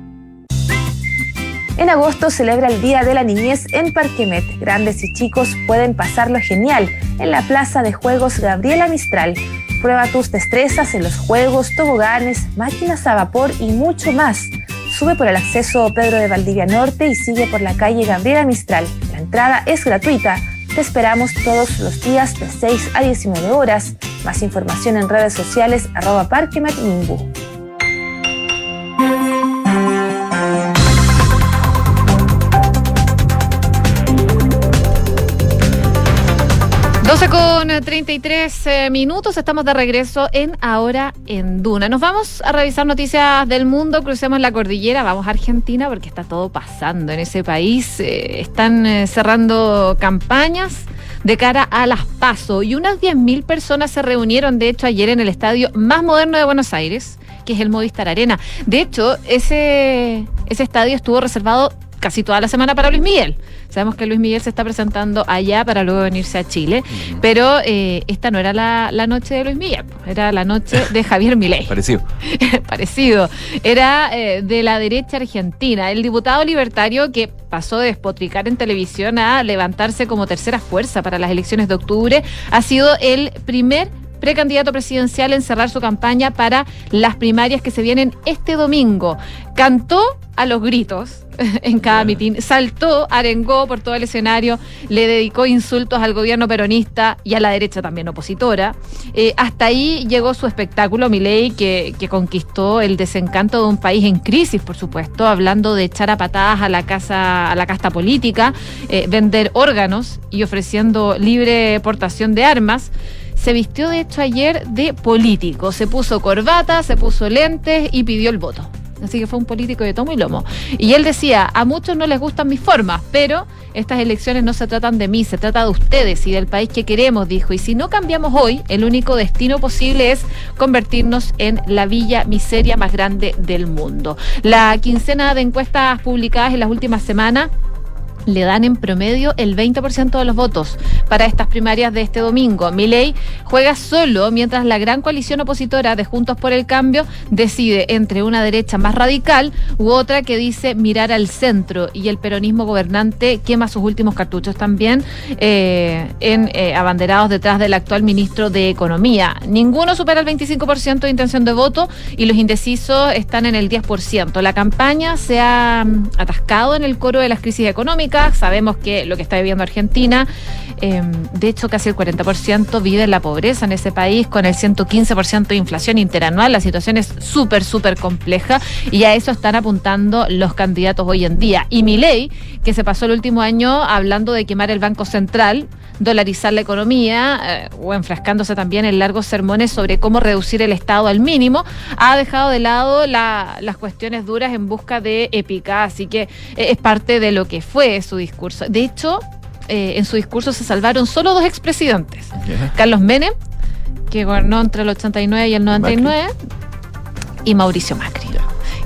En agosto celebra el Día de la Niñez en Parquemet. Grandes y chicos pueden pasarlo genial en la Plaza de Juegos Gabriela Mistral. Prueba tus destrezas en los juegos, toboganes, máquinas a vapor y mucho más. Sube por el acceso Pedro de Valdivia Norte y sigue por la calle Gabriela Mistral. La entrada es gratuita. Te esperamos todos los días de 6 a 19 horas. Más información en redes sociales arroba. 33 eh, minutos, estamos de regreso en Ahora en Duna. Nos vamos a revisar noticias del mundo, crucemos la cordillera, vamos a Argentina porque está todo pasando en ese país. eh, están eh, cerrando campañas de cara a las PASO y unas 10.000 personas se reunieron, de hecho, ayer en el estadio más moderno de Buenos Aires, que es el Movistar Arena. De hecho, ese, ese estadio estuvo reservado casi toda la semana para Luis Miguel. Sabemos que Luis Miguel se está presentando allá para luego venirse a Chile, pero eh, esta no era la, la noche de Luis Miguel, era la noche [LAUGHS] de Javier Milei. Parecido. [LAUGHS] Parecido. Era eh, de la derecha argentina. El diputado libertario que pasó de despotricar en televisión a levantarse como tercera fuerza para las elecciones de octubre ha sido el primer precandidato presidencial en cerrar su campaña para las primarias que se vienen este domingo. Cantó a los gritos [LAUGHS] en cada mitin, saltó, arengó por todo el escenario, le dedicó insultos al gobierno peronista y a la derecha también opositora. Eh, hasta ahí llegó su espectáculo, Milei, que, que conquistó el desencanto de un país en crisis, por supuesto, hablando de echar a patadas a la casa, a la casta política, eh, vender órganos y ofreciendo libre portación de armas se vistió de hecho ayer de político. Se puso corbata, se puso lentes y pidió el voto. Así que fue un político de tomo y lomo. Y él decía, a muchos no les gustan mis formas, pero estas elecciones no se tratan de mí, se trata de ustedes y del país que queremos, dijo. Y si no cambiamos hoy, el único destino posible es convertirnos en la villa miseria más grande del mundo. La quincena de encuestas publicadas en las últimas semanas le dan en promedio el 20% de los votos para estas primarias de este domingo. Milei juega solo mientras la gran coalición opositora de Juntos por el Cambio decide entre una derecha más radical u otra que dice mirar al centro y el peronismo gobernante quema sus últimos cartuchos también eh, en eh, abanderados detrás del actual ministro de Economía. Ninguno supera el 25% de intención de voto y los indecisos están en el 10%. La campaña se ha mm, atascado en el coro de las crisis económicas Sabemos que lo que está viviendo Argentina, eh, de hecho casi el 40% vive en la pobreza en ese país, con el 115% de inflación interanual. La situación es súper, súper compleja y a eso están apuntando los candidatos hoy en día. Y Milei, que se pasó el último año hablando de quemar el Banco Central, dolarizar la economía eh, o enfrascándose también en largos sermones sobre cómo reducir el Estado al mínimo, ha dejado de lado la- las cuestiones duras en busca de épica, así que eh, es parte de lo que fue su discurso. De hecho, eh, en su discurso se salvaron solo dos expresidentes, Carlos Menem, que gobernó entre el 89 y el 99, y Mauricio Macri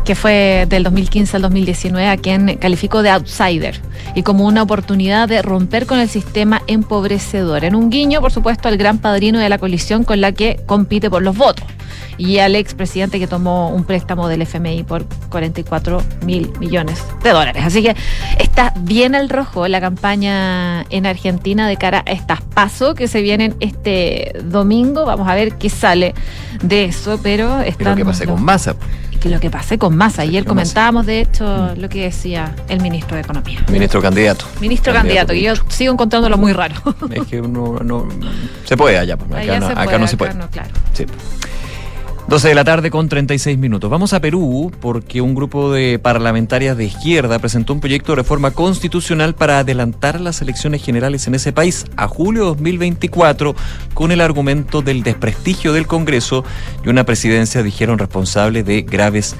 que fue del 2015 al 2019, a quien calificó de outsider y como una oportunidad de romper con el sistema empobrecedor. En un guiño, por supuesto, al gran padrino de la coalición con la que compite por los votos y al expresidente que tomó un préstamo del FMI por 44 mil millones de dólares. Así que está bien al rojo la campaña en Argentina de cara a estas pasos que se vienen este domingo. Vamos a ver qué sale de eso, pero Pero están que pase con masa. que lo que pase con Massa. Ayer comentábamos, de hecho, lo que decía el ministro de Economía. Ministro candidato. Ministro candidato, que yo sigo encontrándolo muy raro. [LAUGHS] Es que uno no. Se puede allá. pues, Acá, Allá no, se acá puede, no se acá puede. no, claro. Sí. 12 de la tarde con 36 minutos. Vamos a Perú porque un grupo de parlamentarias de izquierda presentó un proyecto de reforma constitucional para adelantar las elecciones generales en ese país a julio de 2024 con el argumento del desprestigio del Congreso y una presidencia, dijeron, responsable de graves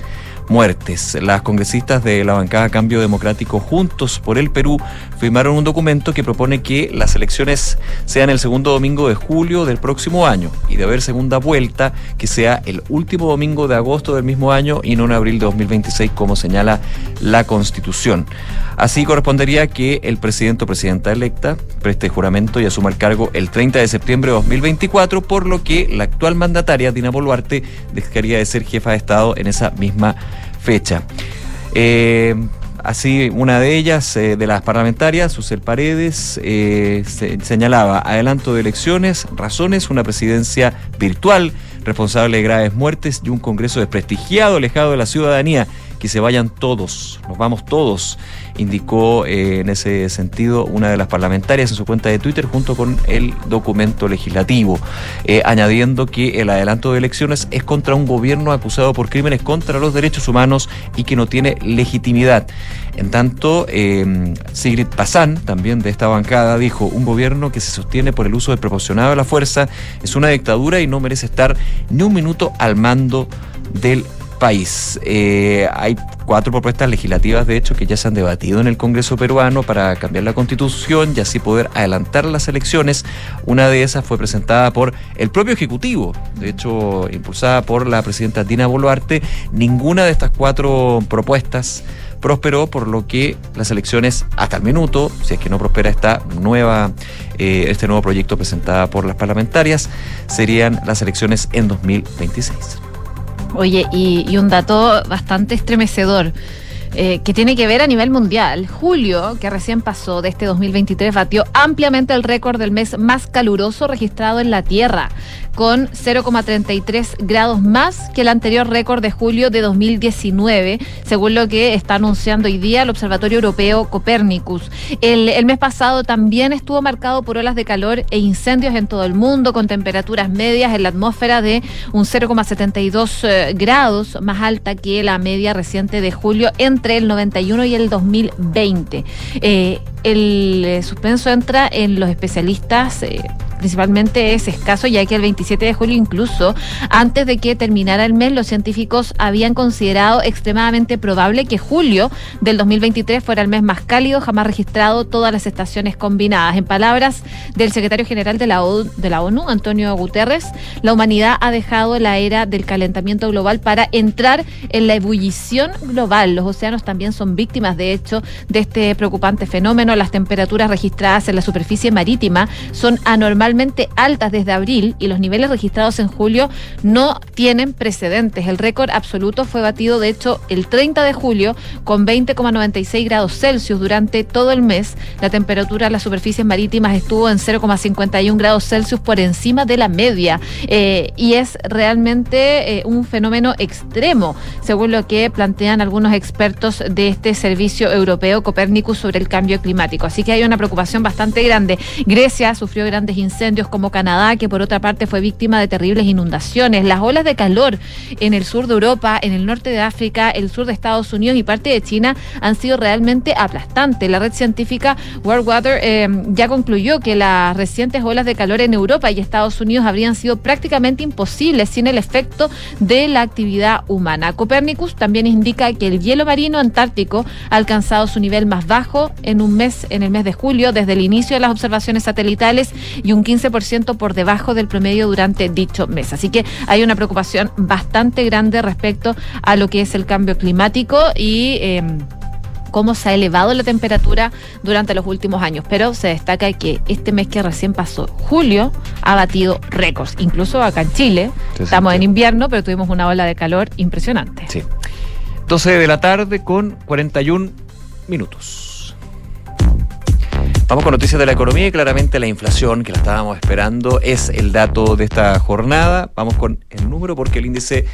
muertes. Las congresistas de la bancada Cambio Democrático Juntos por el Perú firmaron un documento que propone que las elecciones sean el segundo domingo de julio del próximo año y de haber segunda vuelta que sea el último domingo de agosto del mismo año y no en abril de 2026 como señala la Constitución. Así correspondería que el presidente o presidenta electa preste juramento y asuma el cargo el 30 de septiembre de 2024, por lo que la actual mandataria Dina Boluarte dejaría de ser jefa de Estado en esa misma fecha. Eh, así, una de ellas, eh, de las parlamentarias, Susel Paredes, eh, se- señalaba adelanto de elecciones, razones, una presidencia virtual, responsable de graves muertes y un Congreso desprestigiado, alejado de la ciudadanía, que se vayan todos, nos vamos todos, indicó eh, en ese sentido una de las parlamentarias en su cuenta de Twitter junto con el documento legislativo, eh, añadiendo que el adelanto de elecciones es contra un gobierno acusado por crímenes contra los derechos humanos y que no tiene legitimidad. En tanto, eh, Sigrid Pazán, también de esta bancada, dijo, un gobierno que se sostiene por el uso desproporcionado de la fuerza es una dictadura y no merece estar ni un minuto al mando del país. Eh, hay cuatro propuestas legislativas, de hecho, que ya se han debatido en el Congreso peruano para cambiar la constitución y así poder adelantar las elecciones. Una de esas fue presentada por el propio Ejecutivo, de hecho, impulsada por la presidenta Dina Boluarte. Ninguna de estas cuatro propuestas prosperó, por lo que las elecciones hasta el minuto, si es que no prospera esta nueva, eh, este nuevo proyecto presentado por las parlamentarias, serían las elecciones en 2026. Oye, y, y un dato bastante estremecedor. eh, que tiene que ver a nivel mundial. Julio, que recién pasó de este 2023, batió ampliamente el récord del mes más caluroso registrado en la Tierra, con 0,33 grados más que el anterior récord de julio de 2019, según lo que está anunciando hoy día el Observatorio Europeo Copernicus. El, mes pasado también estuvo marcado por olas de calor e incendios en todo el mundo, con temperaturas medias en la atmósfera de un 0,72 eh, grados, más alta que la media reciente de julio entre el 91 y el 2020. Eh, el eh, suspenso entra en los especialistas. eh, principalmente es escaso, ya que el 27 de julio, incluso antes de que terminara el mes, los científicos habían considerado extremadamente probable que julio del 2023 fuera el mes más cálido jamás registrado todas las estaciones combinadas. En palabras del secretario general de la, ONU, de la ONU, Antonio Guterres, la humanidad ha dejado la era del calentamiento global para entrar en la ebullición global. Los océanos también son víctimas, de hecho, de este preocupante fenómeno. Las temperaturas registradas en la superficie marítima son anormalmente altas desde abril y los niveles registrados en julio no tienen precedentes. El récord absoluto fue batido, de hecho, el 30 de julio con 20,96 grados Celsius durante todo el mes. La temperatura en las superficies marítimas estuvo en 0,51 grados Celsius por encima de la media eh, y es realmente eh, un fenómeno extremo, según lo que plantean algunos expertos de este servicio europeo Copernicus sobre el cambio climático. Así que hay una preocupación bastante grande. Grecia sufrió grandes incendios como Canadá, que por otra parte fue víctima de terribles inundaciones. Las olas de calor en el sur de Europa, en el norte de África, el sur de Estados Unidos y parte de China han sido realmente aplastantes. La red científica World Water eh, ya concluyó que las recientes olas de calor en Europa y Estados Unidos habrían sido prácticamente imposibles sin el efecto de la actividad humana. Copernicus también indica que el hielo marino antártico ha alcanzado su nivel más bajo en un mes, en el mes de julio, desde el inicio de las observaciones satelitales y un 15% por debajo del promedio durante dicho mes. Así que hay una preocupación bastante grande respecto a lo que es el cambio climático y eh, cómo se ha elevado la temperatura durante los últimos años. Pero se destaca que este mes que recién pasó, julio, ha batido récords. Incluso acá en Chile, Sí, estamos sí. en invierno, pero tuvimos una ola de calor impresionante. Sí. 12 de la tarde con 41 minutos. Vamos con noticias de la economía y claramente la inflación que la estábamos esperando es el dato de esta jornada. Vamos con el número porque el índice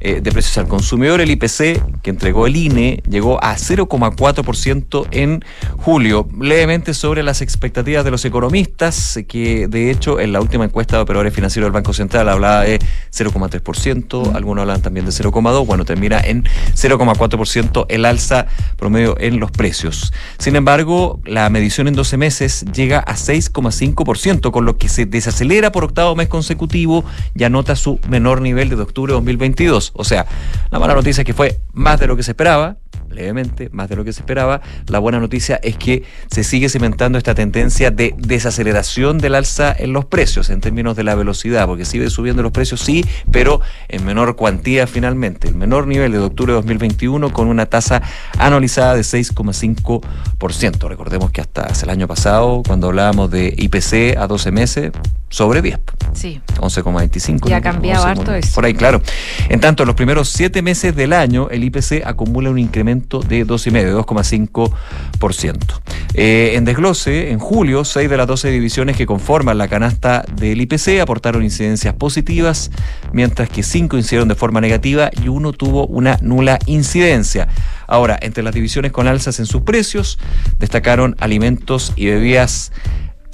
eh, de precios al consumidor, el IPC, que entregó el INE, llegó a 0,4% en julio, levemente sobre las expectativas de los economistas, que de hecho en la última encuesta de operadores financieros del Banco Central hablaba de 0,3%, algunos hablan también de 0,2%, bueno, termina en 0,4% el alza promedio en los precios. Sin embargo, la medición en 12 meses llega a 6,5%, con lo que se desacelera por octavo mes consecutivo y anota su menor nivel desde octubre de 2022. O sea, la mala noticia es que fue más de lo que se esperaba, levemente, más de lo que se esperaba. La buena noticia es que se sigue cimentando esta tendencia de desaceleración del alza en los precios en términos de la velocidad, porque sigue subiendo los precios, sí, pero en menor cuantía finalmente. El menor nivel de octubre de 2021 con una tasa anualizada de 6,5%. Recordemos que hasta el año pasado, cuando hablábamos de IPC a 12 meses, sobre 10. Sí. 11,25. Y ha cambiado 11, harto eso. Por ahí, claro. En tanto, en los primeros siete meses del año, el IPC acumula un incremento de 2,5, de 2,5%. Eh, en desglose, en julio, 6 de las 12 divisiones que conforman la canasta del IPC aportaron incidencias positivas, mientras que 5 incidieron de forma negativa y uno tuvo una nula incidencia. Ahora, entre las divisiones con alzas en sus precios, destacaron alimentos y bebidas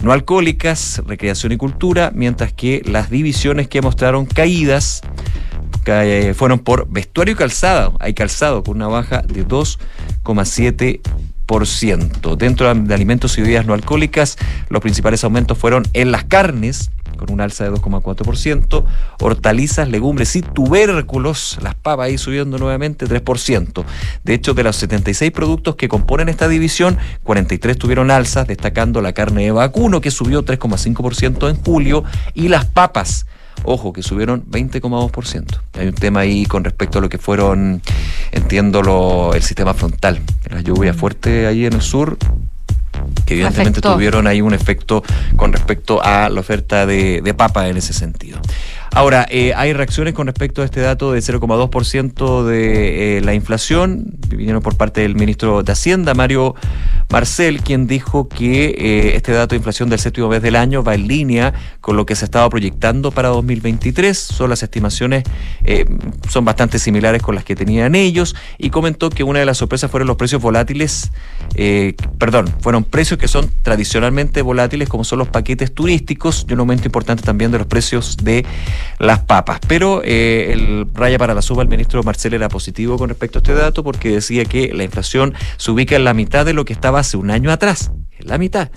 no alcohólicas, recreación y cultura, mientras que las divisiones que mostraron caídas ca- eh, fueron por vestuario y calzado. Hay calzado con una baja de 2,7%. Dentro de alimentos y bebidas no alcohólicas, los principales aumentos fueron en las carnes, con un alza de 2,4%, hortalizas, legumbres y tubérculos, las papas ahí subiendo nuevamente 3%. De hecho, de los 76 productos que componen esta división, 43 tuvieron alzas, destacando la carne de vacuno que subió 3,5% en julio y las papas. Ojo, que subieron 20,2%. Hay un tema ahí con respecto a lo que fueron, entiendo, lo, el sistema frontal. La lluvia fuerte ahí en el sur, que evidentemente Afectó. tuvieron ahí un efecto con respecto a la oferta de, de papa en ese sentido. Ahora, eh, hay reacciones con respecto a este dato de 0,2% de eh, la inflación. Vinieron por parte del ministro de Hacienda, Mario Marcel, quien dijo que eh, este dato de inflación del séptimo mes del año va en línea con lo que se estaba proyectando para 2023. Son las estimaciones, eh, son bastante similares con las que tenían ellos. Y comentó que una de las sorpresas fueron los precios volátiles, perdón, fueron precios que son tradicionalmente volátiles, como son los paquetes turísticos, y un aumento importante también de los precios de las papas. Pero eh, el raya para la suba, el ministro Marcel era positivo con respecto a este dato porque decía que la inflación se ubica en la mitad de lo que estaba hace un año atrás, en la mitad.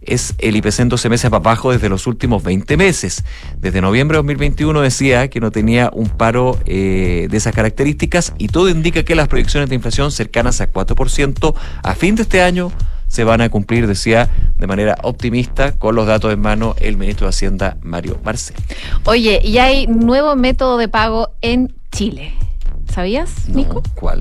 Es el IPC en 12 meses para abajo desde los últimos 20 meses. Desde noviembre de 2021 decía que no tenía un paro eh, de esas características y todo indica que las proyecciones de inflación cercanas a 4% a fin de este año se van a cumplir, decía de manera optimista, con los datos en mano el ministro de Hacienda, Mario Marcel. Oye, y hay nuevo método de pago en Chile. ¿Sabías, Nico? ¿Cuál?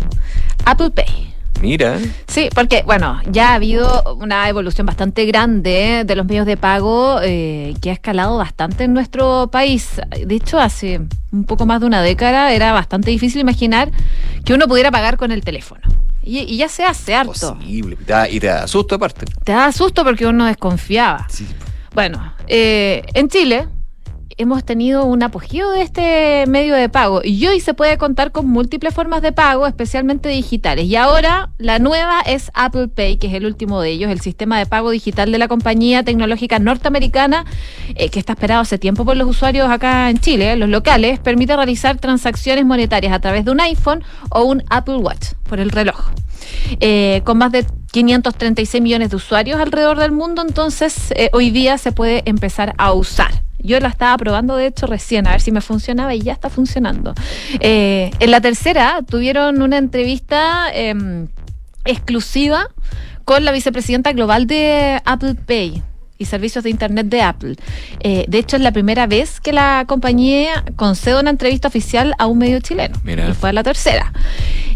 Apple Pay. Mira. Sí, porque, bueno, ya ha habido una evolución bastante grande de los medios de pago eh, que ha escalado bastante en nuestro país. De hecho, hace un poco más de una década era bastante difícil imaginar que uno pudiera pagar con el teléfono. Y, y ya se hace harto. Posible. Y te da- Y te da susto aparte. Te da susto porque uno desconfiaba. Bueno, eh, en Chile hemos tenido un apogeo de este medio de pago y hoy se puede contar con múltiples formas de pago, especialmente digitales. Y ahora la nueva es Apple Pay, que es el último de ellos, el sistema de pago digital de la compañía tecnológica norteamericana, eh, que está esperado hace tiempo por los usuarios acá en Chile, los locales, permite realizar transacciones monetarias a través de un iPhone o un Apple Watch por el reloj. Eh, con más de 536 millones de usuarios alrededor del mundo, entonces eh, hoy día se puede empezar a usar. Yo la estaba probando, de hecho, recién, a ver si me funcionaba y ya está funcionando. Eh, en la tercera tuvieron una entrevista em, exclusiva con la vicepresidenta global de Apple Pay y servicios de Internet de Apple. Eh, de hecho, es la primera vez que la compañía concede una entrevista oficial a un medio chileno. Mira. Y fue la tercera.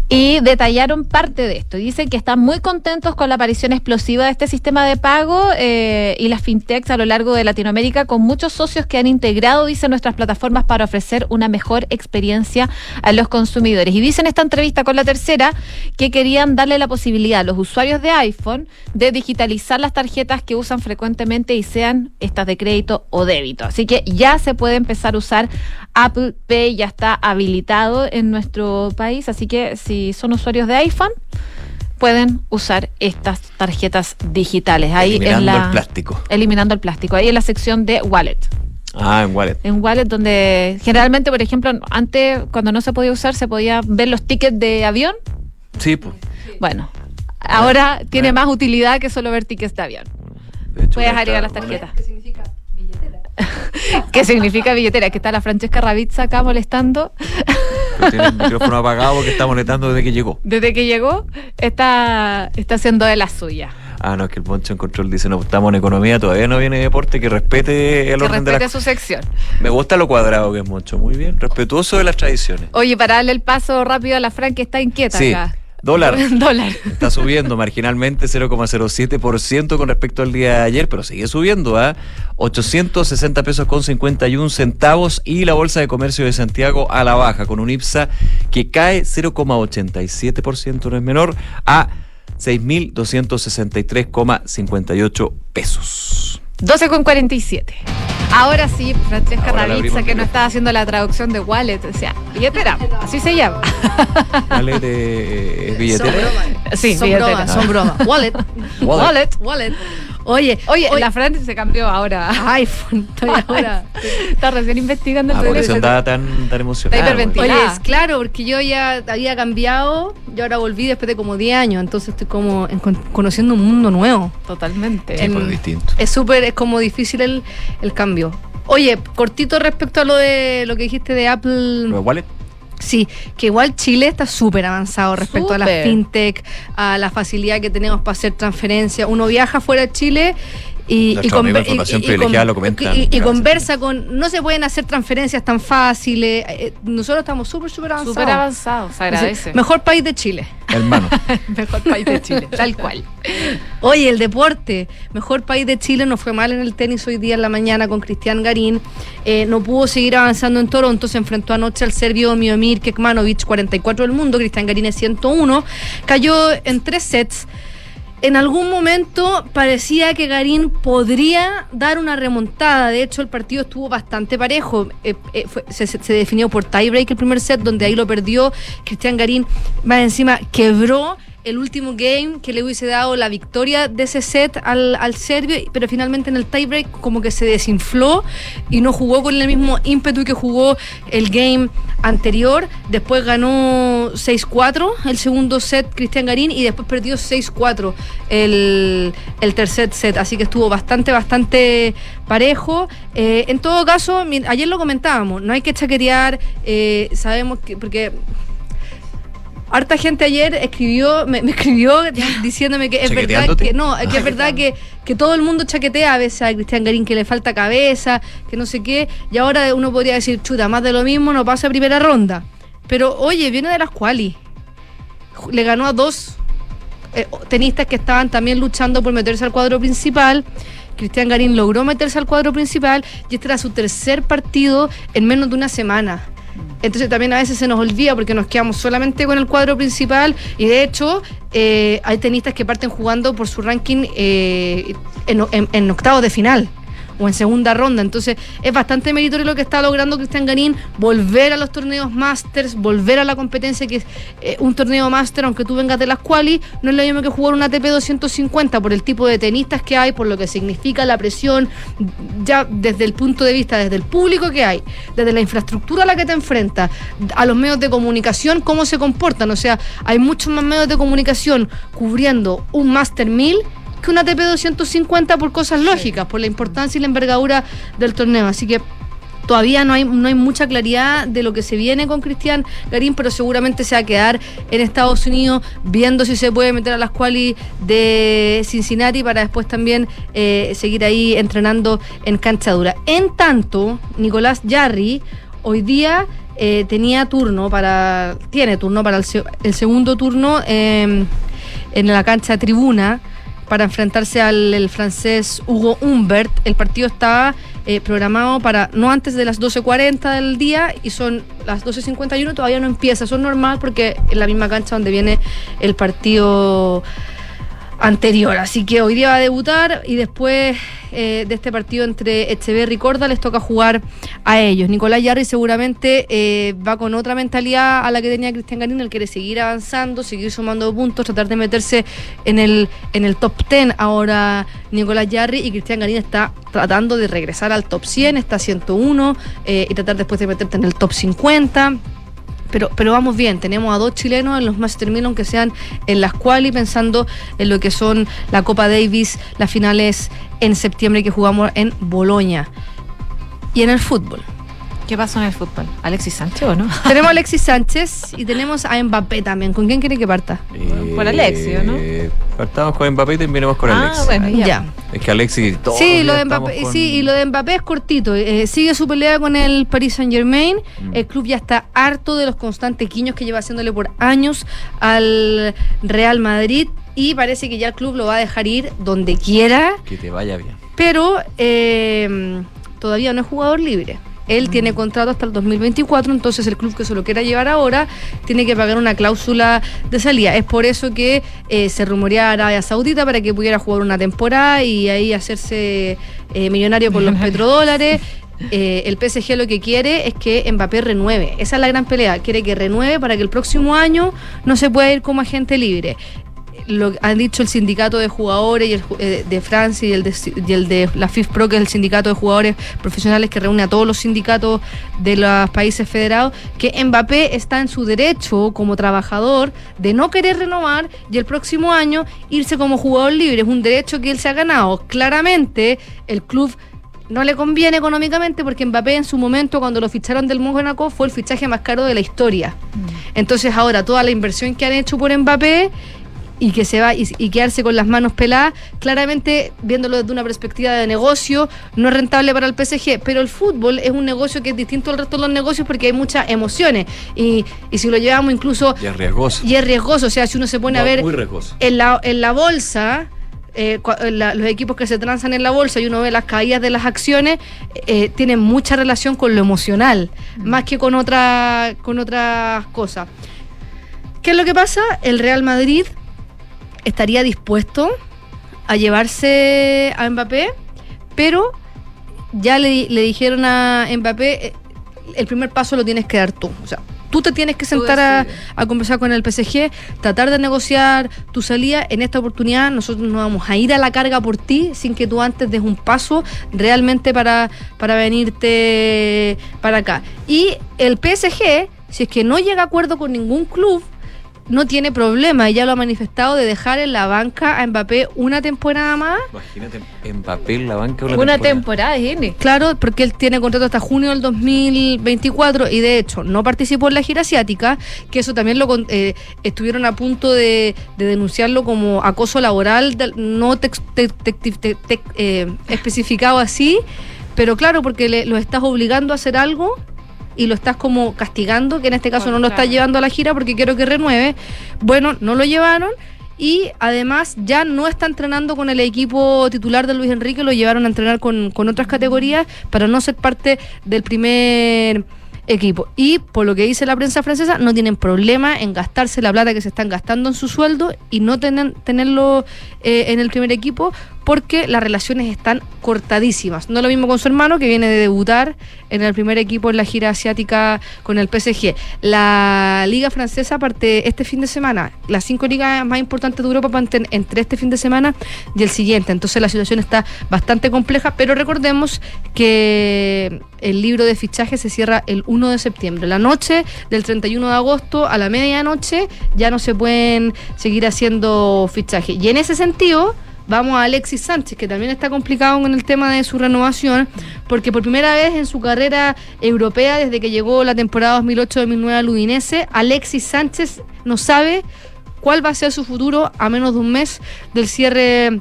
Y detallaron parte de esto. Dicen que están muy contentos con la aparición explosiva de este sistema de pago eh, y las fintechs a lo largo de Latinoamérica, con muchos socios que han integrado, dicen, nuestras plataformas para ofrecer una mejor experiencia a los consumidores. Y dicen en esta entrevista con la tercera que querían darle la posibilidad a los usuarios de iPhone de digitalizar las tarjetas que usan frecuentemente y sean estas de crédito o débito. Así que ya se puede empezar a usar Apple Pay, ya está habilitado en nuestro país, así que si son usuarios de iPhone pueden usar estas tarjetas digitales. Ahí en Eliminando la el plástico. eliminando el plástico. Ahí en la sección de wallet. Ah, en Wallet. En wallet donde generalmente, por ejemplo, antes cuando no se podía usar se podía ver los tickets de avión. Sí, pues. Bueno, ahora tiene más utilidad que solo ver tickets de avión. Puedes está- agregar las tarjetas. ¿Qué significa billetera? [LAUGHS] Que está la Francesca Ravizza acá molestando. Pero tiene el micrófono apagado que está molestando desde que llegó. Desde que llegó, está, está haciendo de la suya. Ah, no, es que el Poncho en control dice, no, estamos en economía, todavía no viene deporte, que respete el Que orden de respete las su sección. Me gusta lo cuadrado que es Moncho, muy bien, respetuoso de las tradiciones. Oye, para darle el paso rápido a la Fran que está inquieta Sí. acá. Dólar. [LAUGHS] Dólar. Está subiendo marginalmente 0,07% con respecto al día de ayer, pero sigue subiendo a 860 pesos con 51 centavos y la Bolsa de Comercio de Santiago a la baja con un IPSA que cae 0,87%, no es menor, a 6.263,58 pesos. 12 con 47. Ahora sí, Francesca Ahora Ravizza, que no estaba haciendo la traducción de wallet, decía, billetera, así se llama. [LAUGHS] ¿Vale de billetera? Sí, son billetera. bromas, son bromas. [LAUGHS] Wallet. Wallet. Wallet. Oye, Oye, oye, la Fran se cambió ahora. iPhone. Estoy [LAUGHS] ahora. Está recién investigando el Ah, por eso tan, tan emocionado. Está. Oye, es claro, porque yo ya había cambiado, yo ahora volví después de como 10 años, entonces estoy como en- con- conociendo un mundo nuevo. Totalmente. Sí, en- pues, distinto. Es súper, es como difícil el, el cambio. Oye, cortito respecto a lo de lo que dijiste de Apple. ¿Lo de wallet? Sí, que igual Chile está súper avanzado respecto a la fintech, a la facilidad que tenemos para hacer transferencias. Uno viaja fuera de Chile y, lo comentan. conversa con. No se pueden hacer transferencias tan fáciles. eh, Nosotros estamos súper, súper avanzados. Súper avanzado, se agradece. Entonces, Mejor país de Chile. Hermano. [LAUGHS] Mejor país de Chile, tal cual. Oye, el deporte, mejor país de Chile, nos fue mal en el tenis hoy día en la mañana con Cristian Garín. Eh, no pudo seguir avanzando en Toronto, se enfrentó anoche al serbio Miomir Kekmanovic, 44 del mundo, Cristian Garín es 101. Cayó en tres sets. En algún momento parecía que Garín podría dar una remontada. De hecho, el partido estuvo bastante parejo. Eh, eh, se- se definió por tiebreak el primer set, donde ahí lo perdió. Cristian Garín, más encima, quebró el último game que le hubiese dado la victoria de ese set al, al serbio, pero finalmente en el tiebreak como que se desinfló y no jugó con el mismo ímpetu que jugó el game anterior. Después ganó 6-4 el segundo set Cristian Garín y después perdió 6-4 el, tercer set. Así que estuvo bastante, bastante parejo. Eh, en todo caso, ayer lo comentábamos, no hay que chaquetear, eh, sabemos que, porque Harta gente ayer escribió, me, me escribió diciéndome que es verdad que no, que es verdad que, que todo el mundo chaquetea a veces a Cristian Garín que le falta cabeza, que no sé qué, y ahora uno podría decir, chuta, más de lo mismo, no pasa a primera ronda. Pero oye, viene de las quali. Le ganó a dos eh, tenistas que estaban también luchando por meterse al cuadro principal. Cristian Garín logró meterse al cuadro principal y este era su tercer partido en menos de una semana. Entonces también a veces se nos olvida porque nos quedamos solamente con el cuadro principal y de hecho eh, hay tenistas que parten jugando por su ranking eh, en, en- en octavos de final o en segunda ronda. Entonces es bastante meritorio lo que está logrando Cristian Garín, volver a los torneos Masters, volver a la competencia que es eh, un torneo Master, aunque tú vengas de las quali, no es lo mismo que jugar un ATP 250 por el tipo de tenistas que hay, por lo que significa la presión, ya desde el punto de vista, desde el público que hay, desde la infraestructura a la que te enfrentas, a los medios de comunicación, cómo se comportan. O sea, hay muchos más medios de comunicación cubriendo un Master 1000 que una ATP 250 por cosas lógicas, por la importancia y la envergadura del torneo. Así que todavía no hay, no hay mucha claridad de lo que se viene con Cristian Garín, pero seguramente se va a quedar en Estados Unidos viendo si se puede meter a las quali de Cincinnati para después también eh, seguir ahí entrenando en cancha dura. En tanto, Nicolás Yarri hoy día eh, tenía turno para, tiene turno para el, el segundo turno eh, en la cancha tribuna para enfrentarse al francés Hugo Humbert. El partido estaba eh, programado para no antes de las 12.40 del día y son las 12.51, todavía no empieza. Eso es normal porque es la misma cancha donde viene el partido anterior. Así que hoy día va a debutar y después eh, de este partido entre Echeverri y Corda les toca jugar a ellos. Nicolás Yarri seguramente eh, va con otra mentalidad a la que tenía Cristian Garín, él quiere seguir avanzando, seguir sumando puntos, tratar de meterse en el, en el top 10 ahora Nicolás Yarri y Cristian Garín está tratando de regresar al top 100, está a 101 eh, y tratar después de meterte en el top 50. Pero, pero vamos bien, tenemos a dos chilenos en los Master 1000, aunque sean en las quali, pensando en lo que son la Copa Davis, las finales en septiembre que jugamos en Boloña. Y en el fútbol. ¿Qué pasó en el fútbol? ¿Alexis Sánchez o no? [LAUGHS] tenemos a Alexis Sánchez y tenemos a Mbappé también. ¿Con quién quiere que parta? Por Alexio, ¿no? Eh, Eh, partamos con Mbappé y terminemos con Ah, Alexis. bueno, ya. Ya. Es que Alexis. todos Sí, lo de Mbappé, con- sí, y lo de Mbappé es cortito. Eh, sigue su pelea con el Paris Saint Germain. Mm. El club ya está harto de los constantes quiños que lleva haciéndole por años al Real Madrid. Y parece que ya el club lo va a dejar ir donde quiera. Que te vaya bien. Pero eh, todavía no es jugador libre. Él tiene contrato hasta el 2024, entonces el club que se lo quiera llevar ahora tiene que pagar una cláusula de salida. Es por eso que eh, se rumorea a Arabia Saudita para que pudiera jugar una temporada y ahí hacerse eh, millonario por los petrodólares. Eh, el PSG lo que quiere es que Mbappé renueve. Esa es la gran pelea. Quiere que renueve para que el próximo año no se pueda ir como agente libre lo han dicho el sindicato de jugadores y el, eh, de Francia y el de, y el de la FIFPRO, que es el sindicato de jugadores profesionales que reúne a todos los sindicatos de los países federados, que Mbappé está en su derecho como trabajador de no querer renovar y el próximo año irse como jugador libre. Es un derecho que él se ha ganado. Claramente el club no le conviene económicamente porque Mbappé en su momento cuando lo ficharon del Mónaco fue el fichaje más caro de la historia. Entonces ahora toda la inversión que han hecho por Mbappé y que se va y, y quedarse con las manos peladas, claramente viéndolo desde una perspectiva de negocio, no es rentable para el PSG, pero el fútbol es un negocio que es distinto al resto de los negocios porque hay muchas emociones y, y si lo llevamos incluso Y es riesgoso. y es riesgoso, o sea, si uno se pone a ver Muy riesgoso. en la, en la bolsa, eh, la- los equipos que se transan en la bolsa y uno ve las caídas de las acciones, eh, tienen mucha relación con lo emocional, más que con, otra, con otras cosas. ¿Qué es lo que pasa? El Real Madrid estaría dispuesto a llevarse a Mbappé, pero ya le, le dijeron a Mbappé, eh, el primer paso lo tienes que dar tú. O sea, tú te tienes que sentar a, a conversar con el PSG, tratar de negociar tu salida. En esta oportunidad nosotros nos vamos a ir a la carga por ti sin que tú antes des un paso realmente para, para venirte para acá. Y el PSG, si es que no llega a acuerdo con ningún club, no tiene problema, y ya lo ha manifestado, de dejar en la banca a Mbappé una temporada más. Imagínate Mbappé en la banca. Una temporada, N. Claro, porque él tiene contrato hasta junio del 2024 y de hecho no participó en la gira asiática, que eso también lo con- eh, estuvieron a punto de, de denunciarlo como acoso laboral, del- no tex- te- te- te- te- eh, especificado así, pero claro, porque le, lo estás obligando a hacer algo y lo estás como castigando, que en este caso no lo estás llevando a la gira porque quiero que renueve. Bueno, no lo llevaron y además ya no está entrenando con el equipo titular de Luis Enrique, lo llevaron a entrenar con, con otras categorías para no ser parte del primer equipo. Y por lo que dice la prensa francesa, no tienen problema en gastarse la plata que se están gastando en su sueldo y no tener, tenerlo eh, en el primer equipo porque las relaciones están cortadísimas. No lo mismo con su hermano que viene de debutar en el primer equipo en la gira asiática con el PSG. La liga francesa parte este fin de semana. Las cinco ligas más importantes de Europa parten entre este fin de semana y el siguiente. Entonces la situación está bastante compleja, pero recordemos que el libro de fichaje se cierra el 1 de septiembre. La noche del 31 de agosto a la medianoche ya no se pueden seguir haciendo fichajes. Y en ese sentido vamos a Alexis Sánchez, que también está complicado con el tema de su renovación, porque por primera vez en su carrera europea, desde que llegó la temporada 2008-2009 al Udinese, Alexis Sánchez no sabe cuál va a ser su futuro a menos de un mes del cierre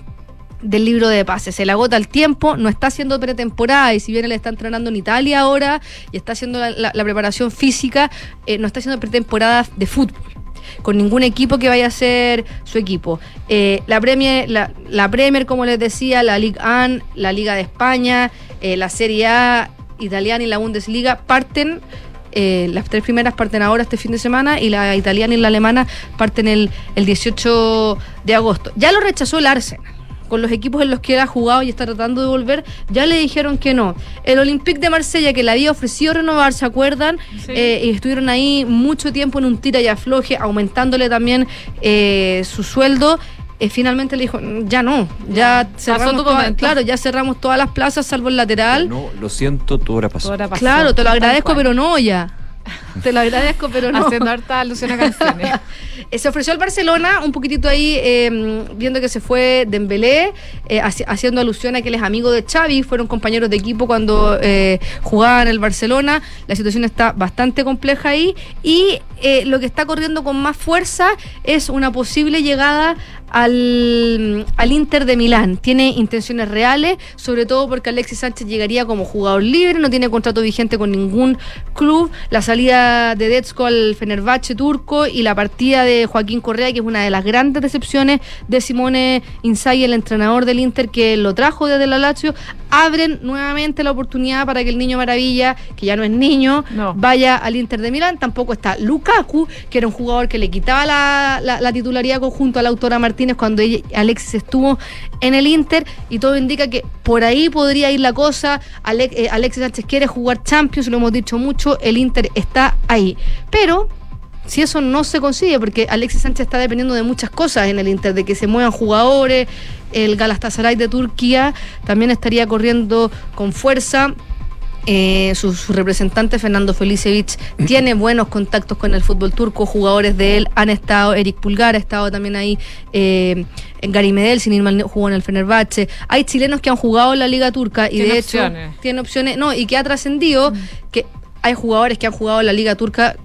del libro de pases. Se le agota el tiempo, no está haciendo pretemporada y si bien él está entrenando en Italia ahora y está haciendo la, preparación física, eh, no está haciendo pretemporada de fútbol con ningún equipo que vaya a ser su equipo. Eh, la, Premier, la, la Premier, como les decía, la Ligue 1, la Liga de España, eh, la Serie A italiana y la Bundesliga parten eh, las tres primeras parten ahora este fin de semana y la italiana y la alemana parten el, el 18 de agosto. Ya lo rechazó el Arsenal. Con los equipos en los que él ha jugado y está tratando de volver, ya le dijeron que no. El Olympique de Marsella, que le había ofrecido renovar, ¿se acuerdan? Eh, y estuvieron ahí mucho tiempo en un tira y afloje, aumentándole también eh, su sueldo. Eh, finalmente le dijo, "Mm, ya no, ya cerramos tu toda- momento". claro, ya cerramos todas las plazas salvo el lateral. No, lo siento, tu hora pasó. Claro, te lo agradezco, pero no ya. [LAUGHS] Te lo agradezco, pero no. Haciendo harta alusión a canciones. [LAUGHS] Se ofreció al Barcelona, un poquitito ahí, eh, viendo que se fue Dembélé, eh, haci- haciendo alusión a que él es amigo de Xavi, fueron compañeros de equipo cuando eh, jugaban en el Barcelona. La situación está bastante compleja ahí y eh, lo que está corriendo con más fuerza es una posible llegada al, al Inter de Milán. Tiene intenciones reales, sobre todo porque Alexis Sánchez llegaría como jugador libre, no tiene contrato vigente con ningún club. La salida de Detsko al Fenerbahce turco y la partida de Joaquín Correa, que es una de las grandes decepciones de Simone Inzaghi, el entrenador del Inter que lo trajo desde la Lazio, abren nuevamente la oportunidad para que el niño maravilla, que ya no es niño, vaya al Inter de Milán. Tampoco está Lukaku, que era un jugador que le quitaba la, la- la titularidad conjunto a la autora Martínez cuando ella- Alexis estuvo en el Inter y todo indica que por ahí podría ir la cosa. Eh, Alexis Sánchez quiere jugar Champions, lo hemos dicho mucho, el Inter está ahí. Pero si eso no se consigue, porque Alexis Sánchez está dependiendo de muchas cosas en el Inter, de que se muevan jugadores, el Galatasaray de Turquía también estaría corriendo con fuerza. Eh, su, su representante Fernando Felicevic [CLEARS THROAT] tiene buenos contactos con el fútbol turco, jugadores de él han estado, Eric Pulgar ha estado también ahí, eh, Gary Medel, sin ir mal, jugó en el Fenerbahce. Hay chilenos que han jugado en la Liga Turca y de hecho opciones. tiene opciones, no, y que ha trascendido que hay jugadores que han jugado en la Liga Turca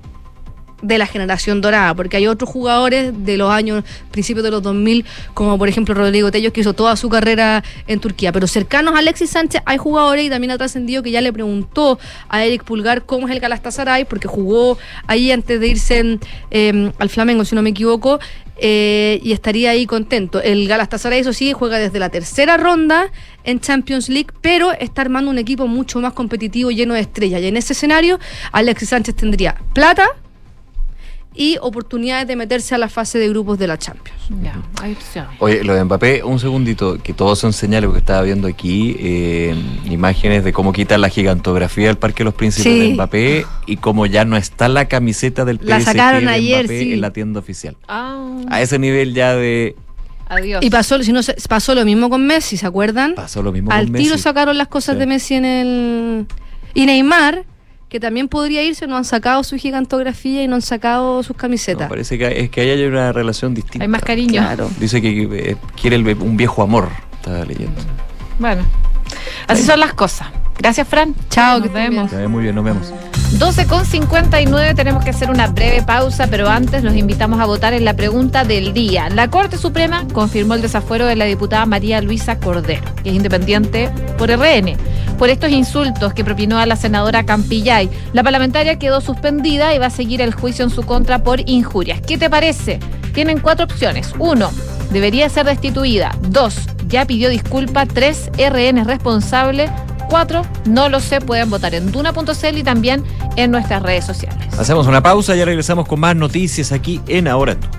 de la generación dorada, porque hay otros jugadores de los años, principios de los 2000, como por ejemplo Rodrigo Tellos, que hizo toda su carrera en Turquía. Pero cercanos a Alexis Sánchez hay jugadores y también ha trascendido que ya le preguntó a Eric Pulgar cómo es el Galatasaray, porque jugó ahí antes de irse en, eh, al Flamengo, si no me equivoco, eh, y estaría ahí contento. El Galatasaray, eso sí, juega desde la tercera ronda en Champions League, pero está armando un equipo mucho más competitivo, lleno de estrellas. Y en ese escenario, Alexis Sánchez tendría plata, y oportunidades de meterse a la fase de grupos de la Champions. Ya, hay opciones. Oye, lo de Mbappé, un segundito, que todos son señales, porque estaba viendo aquí eh, imágenes de cómo quitan la gigantografía del Parque de los Príncipes Sí. de Mbappé y cómo ya no está la camiseta del PSG La sacaron de ayer, Mbappé sí. en la tienda oficial. Ah, A ese nivel ya de... adiós. Y pasó, si no, se- pasó lo mismo con Messi, ¿se acuerdan? Pasó lo mismo Al con tiro Messi. sacaron las cosas Sí. de Messi en el... Y Neymar, que también podría irse, no han sacado su gigantografía y no han sacado sus camisetas. No, parece que es que ahí hay una relación distinta. Hay más cariño. Claro. Dice que eh, quiere el- un viejo amor, estaba leyendo. Bueno, así son las cosas. Gracias, Fran. Chao, nos que estén vemos. Muy bien, nos vemos. 12 con 59 tenemos que hacer una breve pausa, pero antes los invitamos a votar en la pregunta del día. La Corte Suprema confirmó el desafuero de la diputada María Luisa Cordero, que es independiente por RN, por estos insultos que propinó a la senadora Campillay. La parlamentaria quedó suspendida y va a seguir el juicio en su contra por injurias. ¿Qué te parece? Tienen cuatro opciones. Uno, debería ser destituida. Dos, ya pidió disculpa. Tres, RN es responsable. No lo sé, pueden votar en duna.cl y también en nuestras redes sociales. Hacemos una pausa y ya regresamos con más noticias aquí en Ahora en Duna.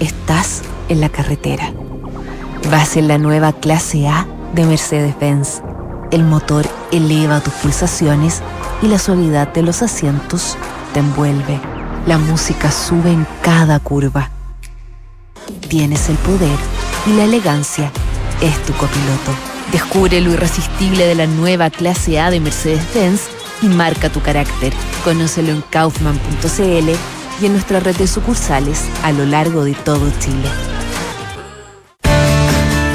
Estás en la carretera. Vas en la nueva clase A de Mercedes-Benz. El motor eleva tus pulsaciones y la suavidad de los asientos te envuelve. La música sube en cada curva. Tienes el poder y la elegancia es tu copiloto. Descubre lo irresistible de la nueva clase A de Mercedes-Benz y marca tu carácter. Conócelo en kaufman.cl y en nuestra red de sucursales a lo largo de todo Chile.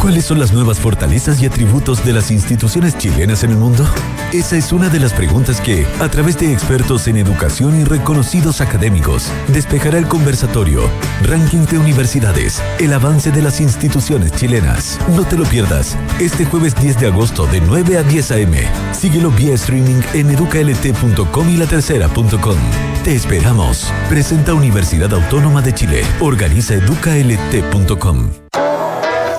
¿Cuáles son las nuevas fortalezas y atributos de las instituciones chilenas en el mundo? Esa es una de las preguntas que, a través de expertos en educación y reconocidos académicos, despejará el conversatorio Ranking de Universidades, el avance de las instituciones chilenas. No te lo pierdas, este jueves 10 de agosto de 9 a 10 a.m. Síguelo vía streaming en educalt.com y latercera.com. Te esperamos. Presenta Universidad Autónoma de Chile. Organiza educalt.com.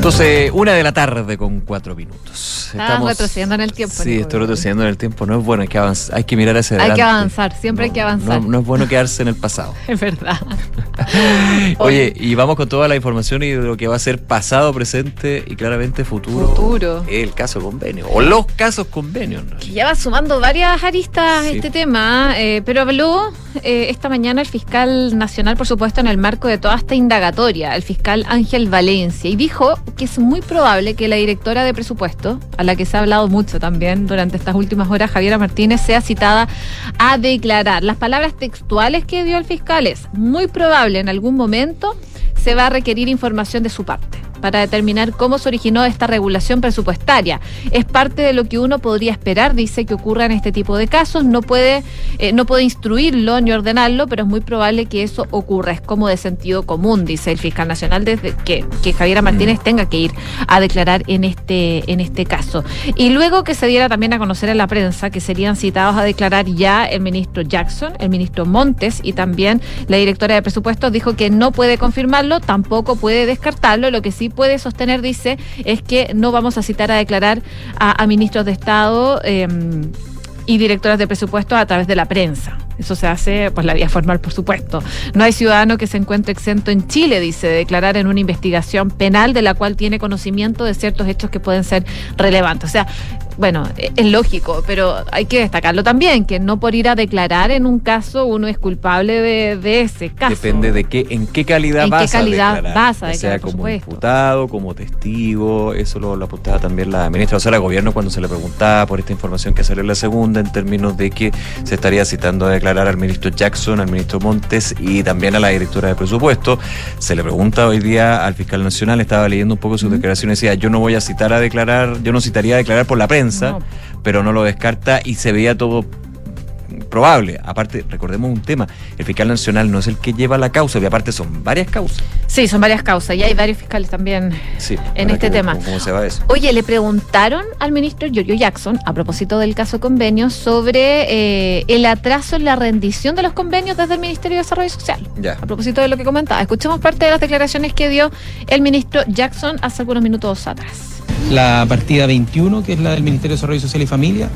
Entonces, una de la tarde con cuatro minutos. Estamos retrocediendo en el tiempo. Sí, Nico. estoy retrocediendo en el tiempo. No es bueno, hay que avanzar, hay que mirar hacia Hay adelante. que avanzar, siempre hay que avanzar. No, no es bueno quedarse en el pasado. [LAUGHS] Es verdad. [LAUGHS] Oye, y vamos con toda la información y lo que va a ser pasado, presente y claramente futuro. Futuro. El caso convenio. O los casos convenios. ¿no? Que ya va sumando varias aristas Sí. este tema, eh, pero habló eh, esta mañana el fiscal nacional, por supuesto, en el marco de toda esta indagatoria, el fiscal Ángel Valencia, y dijo que es muy probable que la directora de presupuesto, a la que se ha hablado mucho también durante estas últimas horas, Javiera Martínez, sea citada a declarar. Las palabras textuales que dio el fiscal es muy probable en algún momento se va a requerir información de su parte para determinar cómo se originó esta regulación presupuestaria. Es parte de lo que uno podría esperar, dice, que ocurra en este tipo de casos. No puede, eh, no puede instruirlo ni ordenarlo, pero es muy probable que eso ocurra. Es como de sentido común, dice el fiscal nacional, desde que, que Javiera Martínez tenga que ir a declarar en este, en este caso. Y luego que se diera también a conocer en la prensa que serían citados a declarar ya el ministro Jackson, el ministro Montes y también la directora de presupuestos dijo que no puede confirmarlo, tampoco puede descartarlo. Lo que sí puede sostener, dice, es que no vamos a citar a declarar a, ministros de Estado. eh, y directoras de presupuestos a través de la prensa. Eso se hace por la vía formal, por supuesto. No hay ciudadano que se encuentre exento en Chile, dice, de declarar en una investigación penal de la cual tiene conocimiento de ciertos hechos que pueden ser relevantes. O sea, bueno, e- es lógico, pero hay que destacarlo también, que no por ir a declarar en un caso uno es culpable de, de ese caso. Depende de qué, en qué calidad ¿En qué vas calidad a declarar. vas a sea declarar, por como supuesto. imputado, como testigo, eso lo, lo apuntaba también la ministra o sea, de Gobierno cuando se le preguntaba por esta información que salió en la segunda, en términos de que se estaría citando a declarar al ministro Jackson, al ministro Montes y también a la directora de presupuesto. Se le pregunta hoy día al fiscal nacional, estaba leyendo un poco sus declaraciones, decía, yo no voy a citar a declarar, yo no citaría a declarar por la prensa, pero no lo descarta y se veía todo probable. Aparte, recordemos un tema, el fiscal nacional no es el que lleva la causa, y aparte son varias causas. Sí, son varias causas y hay varios fiscales también Sí, en este que- tema. ¿Cómo, cómo se va eso? Oye, le preguntaron al ministro Giorgio Jackson, a propósito del caso de convenios, sobre eh, el atraso en la rendición de los convenios desde el Ministerio de Desarrollo Social. Ya. A propósito de lo que comentaba, escuchemos parte de las declaraciones que dio el ministro Jackson hace algunos minutos atrás. La partida 21, que es la del Ministerio de Desarrollo Social y Familia.